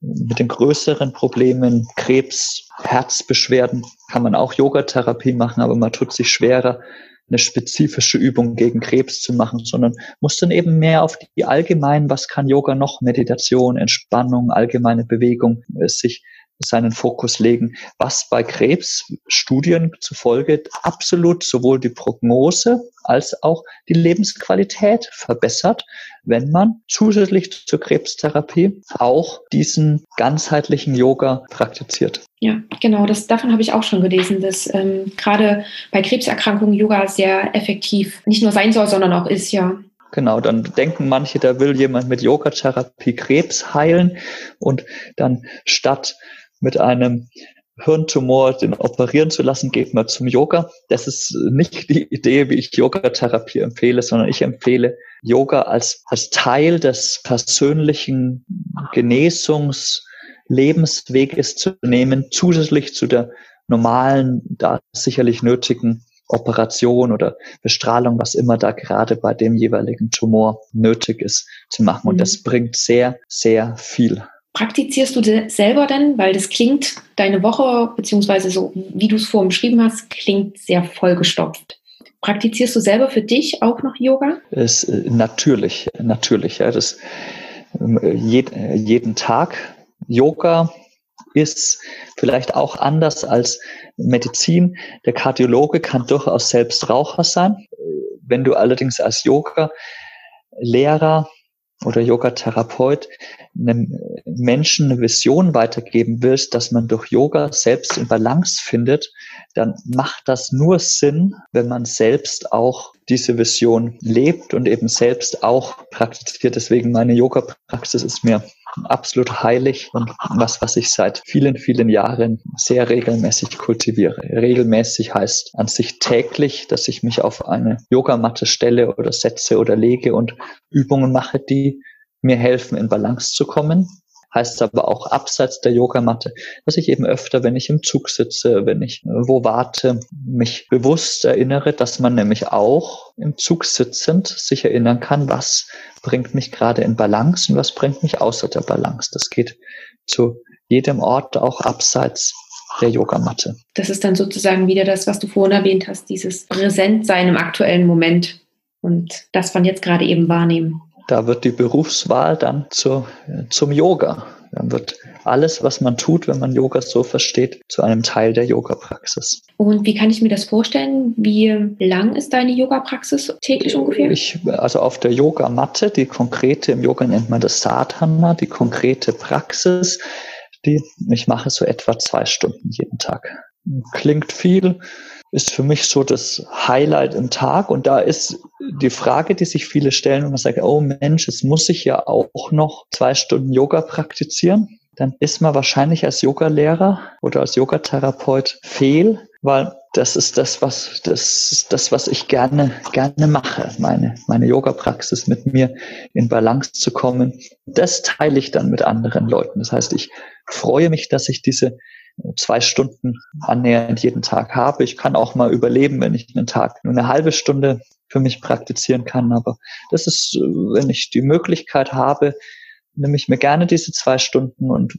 mit den größeren Problemen, Krebs, Herzbeschwerden, kann man auch Yogatherapie machen, aber man tut sich schwerer, eine spezifische Übung gegen Krebs zu machen, sondern muss dann eben mehr auf die allgemeinen, was kann Yoga noch, Meditation, Entspannung, allgemeine Bewegung, äh, sich seinen Fokus legen, was bei Krebsstudien zufolge absolut sowohl die Prognose als auch die Lebensqualität verbessert, wenn man zusätzlich zur Krebstherapie auch diesen ganzheitlichen Yoga praktiziert. Ja, genau, das, davon habe ich auch schon gelesen, dass ähm, gerade bei Krebserkrankungen Yoga sehr effektiv nicht nur sein soll, sondern auch ist, ja. Genau, dann denken manche, da will jemand mit Yoga-Therapie Krebs heilen und dann statt mit einem Hirntumor den operieren zu lassen, geht man zum Yoga. Das ist nicht die Idee, wie ich Yoga-Therapie empfehle, sondern ich empfehle Yoga als, als Teil des persönlichen Genesungslebensweges zu nehmen, zusätzlich zu der normalen, da sicherlich nötigen Operation oder Bestrahlung, was immer da gerade bei dem jeweiligen Tumor nötig ist, zu machen. Und mhm. das bringt sehr, sehr viel. Praktizierst du selber denn? Weil das klingt, deine Woche, beziehungsweise so, wie du es vorhin beschrieben hast, klingt sehr vollgestopft. Praktizierst du selber für dich auch noch Yoga? Es, äh, natürlich, natürlich. Ja, das, äh, jed, jeden Tag. Yoga ist vielleicht auch anders als Medizin. Der Kardiologe kann durchaus selbst Raucher sein. Wenn du allerdings als Yoga-Lehrer oder Yoga-Therapeut einem Menschen eine Vision weitergeben willst, dass man durch Yoga selbst in Balance findet, dann macht das nur Sinn, wenn man selbst auch diese Vision lebt und eben selbst auch praktiziert. Deswegen meine Yoga-Praxis ist mir absolut heilig und was, was ich seit vielen, vielen Jahren sehr regelmäßig kultiviere. Regelmäßig heißt an sich täglich, dass ich mich auf eine Yogamatte stelle oder setze oder lege und Übungen mache, die mir helfen, in Balance zu kommen. Heißt aber auch abseits der Yogamatte, dass ich eben öfter, wenn ich im Zug sitze, wenn ich wo warte, mich bewusst erinnere, dass man nämlich auch im Zug sitzend sich erinnern kann, was bringt mich gerade in Balance und was bringt mich außer der Balance. Das geht zu jedem Ort auch abseits der Yogamatte. Das ist dann sozusagen wieder das, was du vorhin erwähnt hast, dieses Präsentsein im aktuellen Moment und das von jetzt gerade eben wahrnehmen. Da wird die Berufswahl dann zu, zum Yoga. Dann wird alles, was man tut, wenn man Yoga so versteht, zu einem Teil der Yoga-Praxis. Und wie kann ich mir das vorstellen? Wie lang ist deine Yoga-Praxis täglich ungefähr? Ich, also auf der Yogamatte, die konkrete, im Yoga nennt man das Sadhana, die konkrete Praxis, die ich mache so etwa zwei Stunden jeden Tag. Klingt viel, ist für mich so das Highlight im Tag. Und da ist die Frage, die sich viele stellen, und man sagt, oh Mensch, es muss ich ja auch noch zwei Stunden Yoga praktizieren. Dann ist man wahrscheinlich als Yogalehrer oder als Yogatherapeut fehl, weil das ist das, was, das ist das, was ich gerne, gerne mache, meine, meine Yoga-Praxis mit mir in Balance zu kommen. Das teile ich dann mit anderen Leuten. Das heißt, ich freue mich, dass ich diese zwei Stunden annähernd jeden Tag habe. Ich kann auch mal überleben, wenn ich einen Tag nur eine halbe Stunde für mich praktizieren kann. Aber das ist, wenn ich die Möglichkeit habe, nehme ich mir gerne diese zwei Stunden und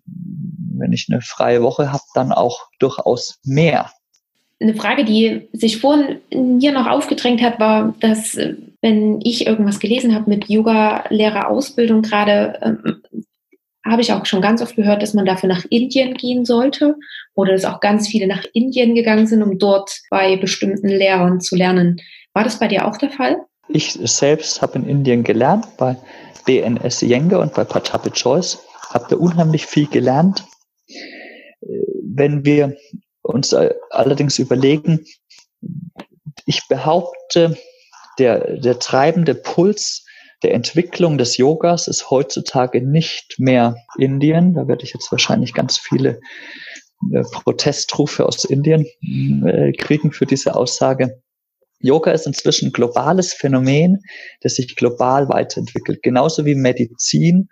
wenn ich eine freie Woche habe, dann auch durchaus mehr. Eine Frage, die sich vorhin hier noch aufgedrängt hat, war, dass wenn ich irgendwas gelesen habe mit Yoga-Lehrerausbildung gerade, ähm, habe ich auch schon ganz oft gehört, dass man dafür nach Indien gehen sollte oder dass auch ganz viele nach Indien gegangen sind, um dort bei bestimmten Lehrern zu lernen. War das bei dir auch der Fall? Ich selbst habe in Indien gelernt, bei BNS Yenge und bei Patapi Choice, habe da unheimlich viel gelernt. Wenn wir uns allerdings überlegen, ich behaupte, der, der treibende Puls der Entwicklung des Yogas ist heutzutage nicht mehr Indien. Da werde ich jetzt wahrscheinlich ganz viele äh, Protestrufe aus Indien äh, kriegen für diese Aussage. Yoga ist inzwischen ein globales Phänomen, das sich global weiterentwickelt. Genauso wie Medizin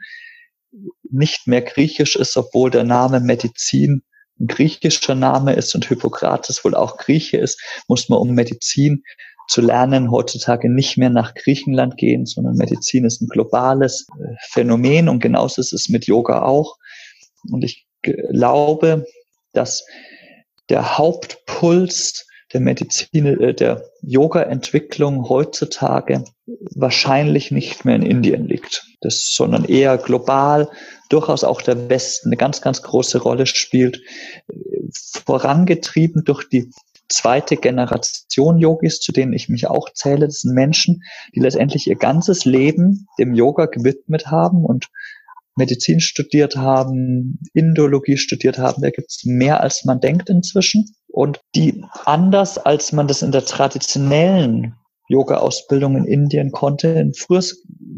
nicht mehr griechisch ist, obwohl der Name Medizin ein griechischer Name ist und Hippokrates wohl auch Grieche ist, muss man um Medizin zu lernen, heutzutage nicht mehr nach Griechenland gehen, sondern Medizin ist ein globales äh, Phänomen und genauso ist es mit Yoga auch. Und ich glaube, dass der Hauptpuls der Medizin, äh, der Yoga-Entwicklung heutzutage wahrscheinlich nicht mehr in Indien liegt, das, sondern eher global, durchaus auch der Westen eine ganz, ganz große Rolle spielt, äh, vorangetrieben durch die zweite Generation Yogis, zu denen ich mich auch zähle. Das sind Menschen, die letztendlich ihr ganzes Leben dem Yoga gewidmet haben und Medizin studiert haben, Indologie studiert haben. Da gibt es mehr, als man denkt inzwischen. Und die anders, als man das in der traditionellen Yoga-Ausbildung in Indien konnte, früher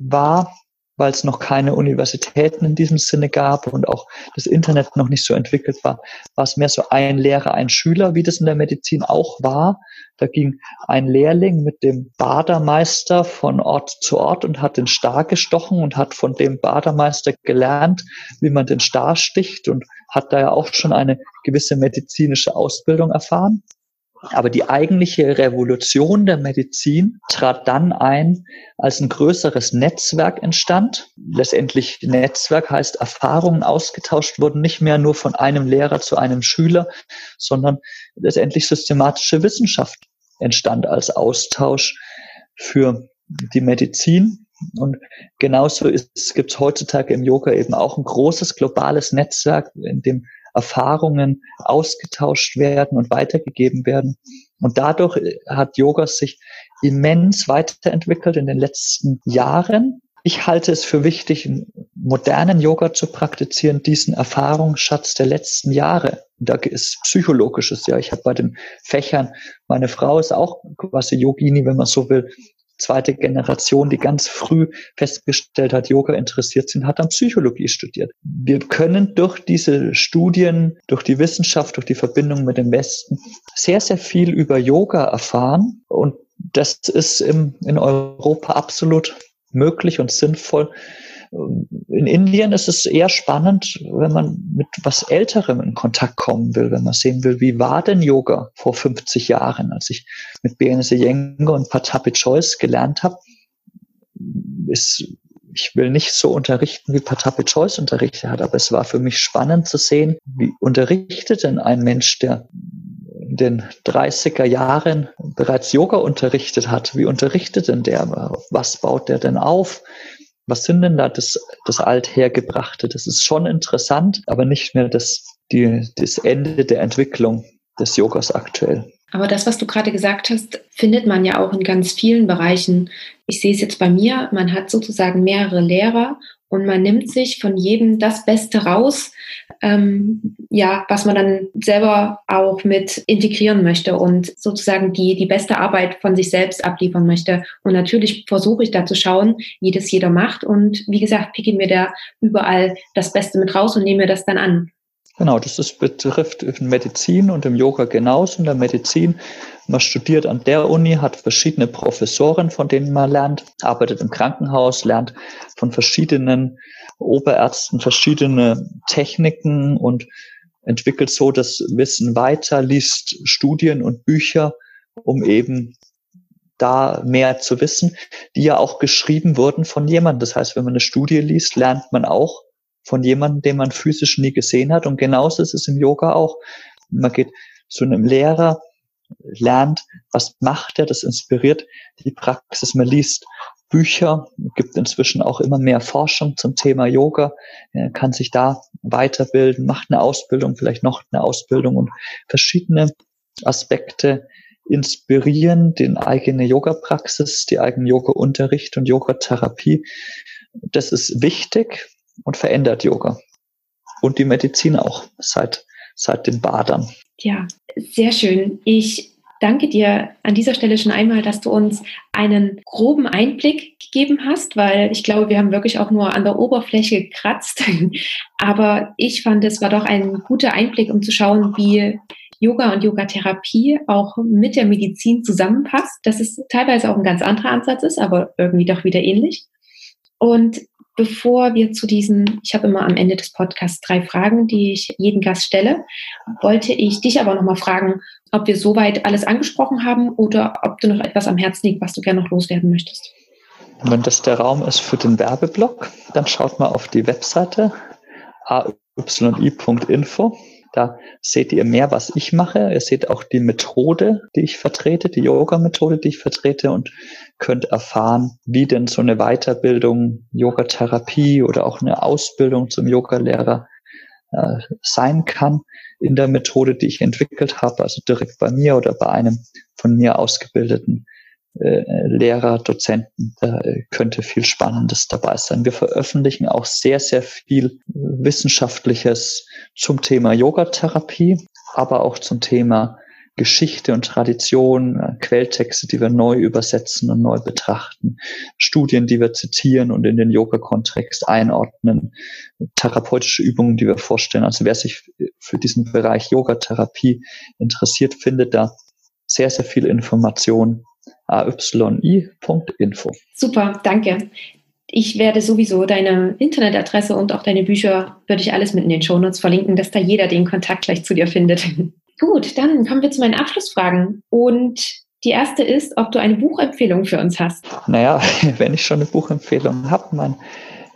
war weil es noch keine Universitäten in diesem Sinne gab und auch das Internet noch nicht so entwickelt war, war es mehr so ein Lehrer, ein Schüler, wie das in der Medizin auch war. Da ging ein Lehrling mit dem Badermeister von Ort zu Ort und hat den Star gestochen und hat von dem Badermeister gelernt, wie man den Star sticht und hat da ja auch schon eine gewisse medizinische Ausbildung erfahren. Aber die eigentliche Revolution der Medizin trat dann ein, als ein größeres Netzwerk entstand. Letztendlich Netzwerk heißt Erfahrungen ausgetauscht wurden, nicht mehr nur von einem Lehrer zu einem Schüler, sondern letztendlich systematische Wissenschaft entstand als Austausch für die Medizin. Und genauso gibt es heutzutage im Yoga eben auch ein großes globales Netzwerk, in dem Erfahrungen ausgetauscht werden und weitergegeben werden. Und dadurch hat Yoga sich immens weiterentwickelt in den letzten Jahren. Ich halte es für wichtig, modernen Yoga zu praktizieren, diesen Erfahrungsschatz der letzten Jahre. Da ist psychologisches, ja. Ich habe bei den Fächern, meine Frau ist auch quasi Yogini, wenn man so will, zweite Generation, die ganz früh festgestellt hat, Yoga interessiert sind, hat dann Psychologie studiert. Wir können durch diese Studien, durch die Wissenschaft, durch die Verbindung mit dem Westen sehr, sehr viel über Yoga erfahren. Und das ist im, in Europa absolut möglich und sinnvoll. In Indien ist es eher spannend, wenn man mit was Älterem in Kontakt kommen will, wenn man sehen will, wie war denn Yoga vor 50 Jahren, als ich mit BNS Yenge und Patapi Choice gelernt habe. Ist, ich will nicht so unterrichten, wie Patapi Choice unterrichtet hat, aber es war für mich spannend zu sehen, wie unterrichtet denn ein Mensch, der in den 30er Jahren bereits Yoga unterrichtet hat. Wie unterrichtet denn der? Was baut der denn auf? Was sind denn da das, das Althergebrachte? Das ist schon interessant, aber nicht mehr das, die, das Ende der Entwicklung des Yogas aktuell. Aber das, was du gerade gesagt hast, findet man ja auch in ganz vielen Bereichen. Ich sehe es jetzt bei mir, man hat sozusagen mehrere Lehrer und man nimmt sich von jedem das Beste raus, ähm, ja, was man dann selber auch mit integrieren möchte und sozusagen die, die beste Arbeit von sich selbst abliefern möchte. Und natürlich versuche ich da zu schauen, wie das jeder macht. Und wie gesagt, picke mir da überall das Beste mit raus und nehme das dann an. Genau, das ist, betrifft Medizin und im Yoga genauso. In der Medizin, man studiert an der Uni, hat verschiedene Professoren, von denen man lernt, arbeitet im Krankenhaus, lernt von verschiedenen Oberärzten verschiedene Techniken und entwickelt so das Wissen weiter, liest Studien und Bücher, um eben da mehr zu wissen, die ja auch geschrieben wurden von jemandem. Das heißt, wenn man eine Studie liest, lernt man auch von jemandem, den man physisch nie gesehen hat. Und genauso ist es im Yoga auch. Man geht zu einem Lehrer, lernt, was macht er, das inspiriert die Praxis. Man liest Bücher, gibt inzwischen auch immer mehr Forschung zum Thema Yoga, kann sich da weiterbilden, macht eine Ausbildung, vielleicht noch eine Ausbildung und verschiedene Aspekte inspirieren, den eigene Yoga-Praxis, die eigene Yoga-Unterricht und Yoga-Therapie. Das ist wichtig und verändert Yoga. Und die Medizin auch seit, seit den Badern. Ja, sehr schön. Ich danke dir an dieser Stelle schon einmal, dass du uns einen groben Einblick gegeben hast, weil ich glaube, wir haben wirklich auch nur an der Oberfläche gekratzt. Aber ich fand, es war doch ein guter Einblick, um zu schauen, wie Yoga und Yogatherapie auch mit der Medizin zusammenpasst, dass es teilweise auch ein ganz anderer Ansatz ist, aber irgendwie doch wieder ähnlich. Und bevor wir zu diesen, ich habe immer am Ende des Podcasts drei Fragen, die ich jeden Gast stelle, wollte ich dich aber nochmal fragen, ob wir soweit alles angesprochen haben oder ob du noch etwas am Herzen liegt, was du gerne noch loswerden möchtest. Wenn das der Raum ist für den Werbeblock, dann schaut mal auf die Webseite ayi.info. Da seht ihr mehr, was ich mache. Ihr seht auch die Methode, die ich vertrete, die Yoga-Methode, die ich vertrete und könnt erfahren, wie denn so eine Weiterbildung, Yogatherapie oder auch eine Ausbildung zum Yogalehrer äh, sein kann in der Methode, die ich entwickelt habe, also direkt bei mir oder bei einem von mir ausgebildeten äh, Lehrer, Dozenten. Da könnte viel Spannendes dabei sein. Wir veröffentlichen auch sehr, sehr viel Wissenschaftliches zum Thema Yogatherapie, aber auch zum Thema Geschichte und Tradition, äh, Quelltexte, die wir neu übersetzen und neu betrachten, Studien, die wir zitieren und in den Yoga-Kontext einordnen, therapeutische Übungen, die wir vorstellen. Also wer sich für diesen Bereich Yogatherapie interessiert, findet da sehr, sehr viel Information ayi.info. Super, danke. Ich werde sowieso deine Internetadresse und auch deine Bücher, würde ich alles mit in den Shownotes verlinken, dass da jeder den Kontakt gleich zu dir findet. Gut, dann kommen wir zu meinen Abschlussfragen. Und die erste ist, ob du eine Buchempfehlung für uns hast. Naja, wenn ich schon eine Buchempfehlung habe, mein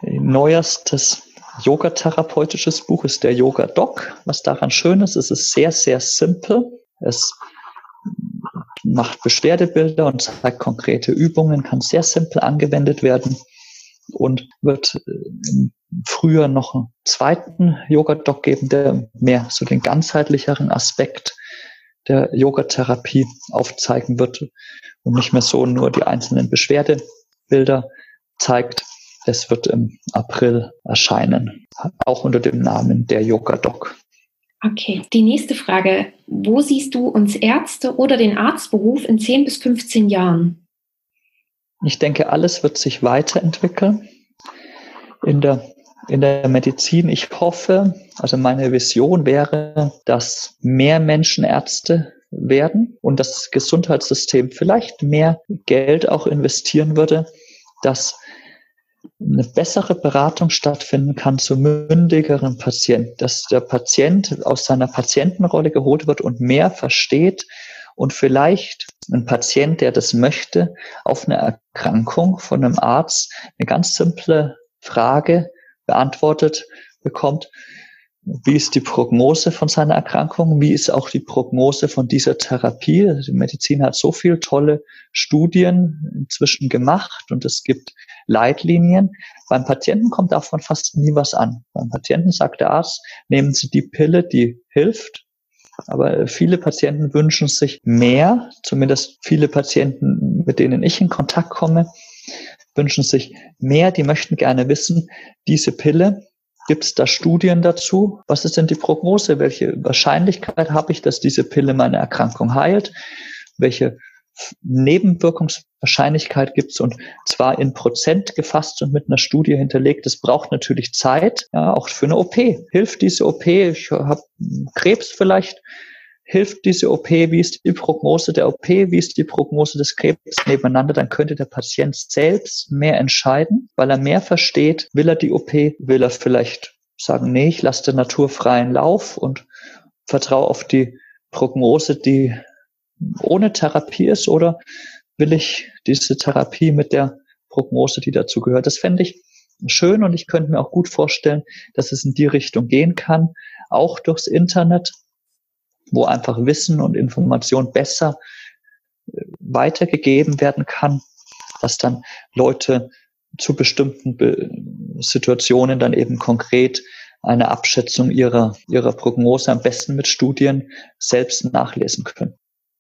neuestes Yoga-therapeutisches Buch ist der Yoga Doc. Was daran schön ist, es ist sehr, sehr simpel. Es macht Beschwerdebilder und zeigt konkrete Übungen, kann sehr simpel angewendet werden und wird äh, früher noch einen zweiten Yoga-Doc geben, der mehr so den ganzheitlicheren Aspekt der Yogatherapie aufzeigen wird und nicht mehr so nur die einzelnen Beschwerdebilder zeigt. Es wird im April erscheinen, auch unter dem Namen der Yoga-Doc. Okay, die nächste Frage. Wo siehst du uns Ärzte oder den Arztberuf in 10 bis 15 Jahren? Ich denke, alles wird sich weiterentwickeln in der, in der Medizin. Ich hoffe, also meine Vision wäre, dass mehr Menschen Ärzte werden und das Gesundheitssystem vielleicht mehr Geld auch investieren würde, dass eine bessere Beratung stattfinden kann zu mündigeren Patienten, dass der Patient aus seiner Patientenrolle geholt wird und mehr versteht und vielleicht ein Patient, der das möchte, auf eine Erkrankung von einem Arzt eine ganz simple Frage beantwortet bekommt, wie ist die Prognose von seiner Erkrankung? Wie ist auch die Prognose von dieser Therapie? Die Medizin hat so viele tolle Studien inzwischen gemacht und es gibt Leitlinien. Beim Patienten kommt davon fast nie was an. Beim Patienten sagt der Arzt, nehmen Sie die Pille, die hilft. Aber viele Patienten wünschen sich mehr, zumindest viele Patienten, mit denen ich in Kontakt komme, wünschen sich mehr. Die möchten gerne wissen, diese Pille, Gibt es da Studien dazu? Was ist denn die Prognose? Welche Wahrscheinlichkeit habe ich, dass diese Pille meine Erkrankung heilt? Welche Nebenwirkungswahrscheinlichkeit gibt es und zwar in Prozent gefasst und mit einer Studie hinterlegt. Das braucht natürlich Zeit, ja, auch für eine OP. Hilft diese OP? Ich habe Krebs vielleicht hilft diese OP, wie ist die Prognose der OP, wie ist die Prognose des Krebs nebeneinander, dann könnte der Patient selbst mehr entscheiden, weil er mehr versteht, will er die OP, will er vielleicht sagen, nee, ich lasse der Natur freien Lauf und vertraue auf die Prognose, die ohne Therapie ist, oder will ich diese Therapie mit der Prognose, die dazu gehört. Das fände ich schön und ich könnte mir auch gut vorstellen, dass es in die Richtung gehen kann, auch durchs Internet, wo einfach Wissen und Information besser äh, weitergegeben werden kann dass dann Leute zu bestimmten Be Situationen dann eben konkret eine Abschätzung ihrer, ihrer Prognose am besten mit Studien selbst nachlesen können.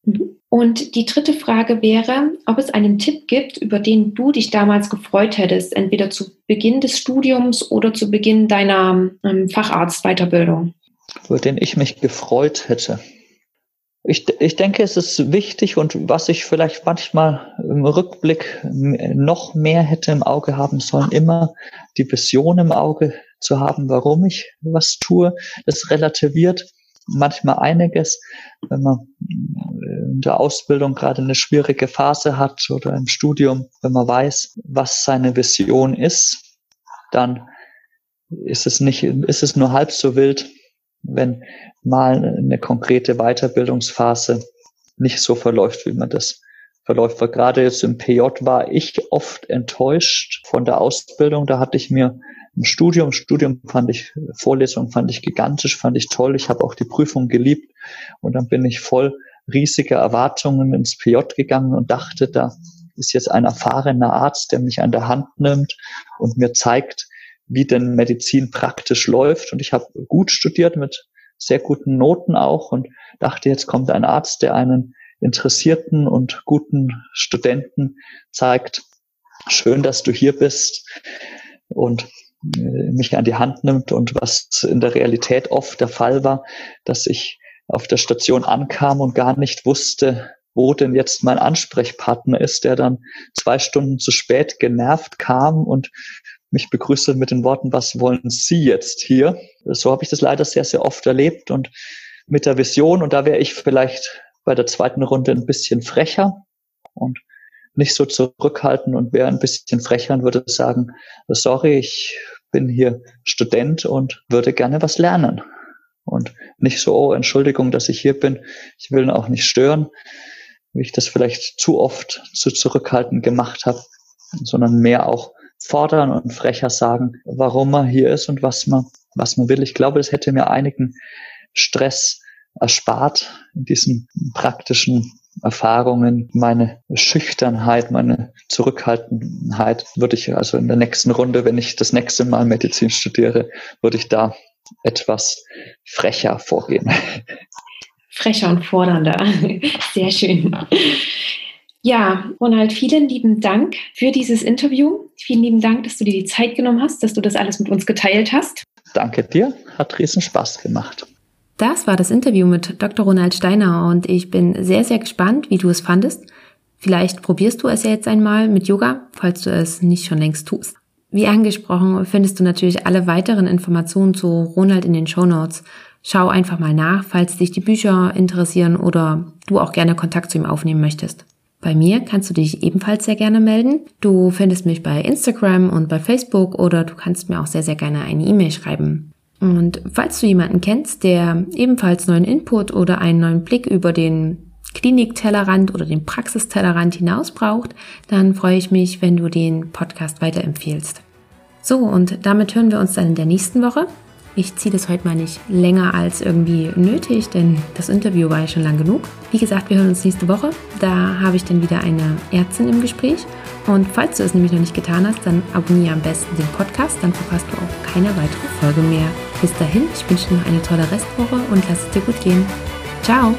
Mhm. Und die dritte Frage wäre, ob es einen Tipp gibt, über den du dich damals gefreut hättest, entweder zu Beginn des Studiums oder zu Beginn deiner ähm, Facharztweiterbildung. Über den ich mich gefreut hätte. Ich, ich denke, es ist wichtig und was ich vielleicht manchmal im Rückblick noch mehr hätte im Auge haben sollen, immer die Vision im Auge zu haben, warum ich was tue. Das relativiert manchmal einiges, wenn man in der Ausbildung gerade eine schwierige Phase hat oder im Studium, wenn man weiß, was seine Vision ist, dann ist es nicht, ist es nur halb so wild, wenn mal eine konkrete Weiterbildungsphase nicht so verläuft, wie man das verläuft. Weil gerade jetzt im PJ war ich oft enttäuscht von der Ausbildung. Da hatte ich mir im Studium, Studium fand ich, Vorlesung fand ich gigantisch, fand ich toll. Ich habe auch die Prüfung geliebt. Und dann bin ich voll riesige Erwartungen ins PJ gegangen und dachte, da ist jetzt ein erfahrener Arzt, der mich an der Hand nimmt und mir zeigt, wie denn Medizin praktisch läuft. Und ich habe gut studiert mit sehr guten Noten auch und dachte, jetzt kommt ein Arzt, der einen interessierten und guten Studenten zeigt, schön, dass du hier bist und äh, mich an die Hand nimmt und was in der Realität oft der Fall war, dass ich auf der Station ankam und gar nicht wusste, wo denn jetzt mein Ansprechpartner ist, der dann zwei Stunden zu spät genervt kam und mich begrüßte mit den Worten, was wollen Sie jetzt hier? So habe ich das leider sehr, sehr oft erlebt und mit der Vision, und da wäre ich vielleicht bei der zweiten Runde ein bisschen frecher und nicht so zurückhalten und wäre ein bisschen frecher und würde sagen, sorry, ich bin hier Student und würde gerne was lernen. Und nicht so, oh, Entschuldigung, dass ich hier bin, ich will auch nicht stören, wie ich das vielleicht zu oft zu zurückhaltend gemacht habe, sondern mehr auch fordern und frecher sagen, warum man hier ist und was man, was man will. Ich glaube, das hätte mir einigen Stress erspart in diesen praktischen Erfahrungen. Meine Schüchternheit, meine Zurückhaltenheit würde ich also in der nächsten Runde, wenn ich das nächste Mal Medizin studiere, würde ich da etwas frecher vorgehen. Frecher und fordernder. Sehr schön. Ja, Ronald, vielen lieben Dank für dieses Interview. Vielen lieben Dank, dass du dir die Zeit genommen hast, dass du das alles mit uns geteilt hast. Danke dir, hat riesen Spaß gemacht. Das war das Interview mit Dr. Ronald Steiner und ich bin sehr, sehr gespannt, wie du es fandest. Vielleicht probierst du es ja jetzt einmal mit Yoga, falls du es nicht schon längst tust. Wie angesprochen, findest du natürlich alle weiteren Informationen zu Ronald in den Show Notes. Schau einfach mal nach, falls dich die Bücher interessieren oder du auch gerne Kontakt zu ihm aufnehmen möchtest. Bei mir kannst du dich ebenfalls sehr gerne melden. Du findest mich bei Instagram und bei Facebook oder du kannst mir auch sehr, sehr gerne eine E-Mail schreiben. Und falls du jemanden kennst, der ebenfalls neuen Input oder einen neuen Blick über den Kliniktellerrand oder den Praxistellerrand hinaus braucht, dann freue ich mich, wenn du den Podcast weiterempfehlst. So, und damit hören wir uns dann in der nächsten Woche. Ich ziehe das heute mal nicht länger als irgendwie nötig, denn das Interview war ja schon lang genug. Wie gesagt, wir hören uns nächste Woche. Da habe ich dann wieder eine Ärztin im Gespräch. Und falls du es nämlich noch nicht getan hast, dann abonniere am besten den Podcast, dann verpasst du auch keine weitere Folge mehr. Bis dahin, ich wünsche dir noch eine tolle Restwoche und lass es dir gut gehen. Ciao!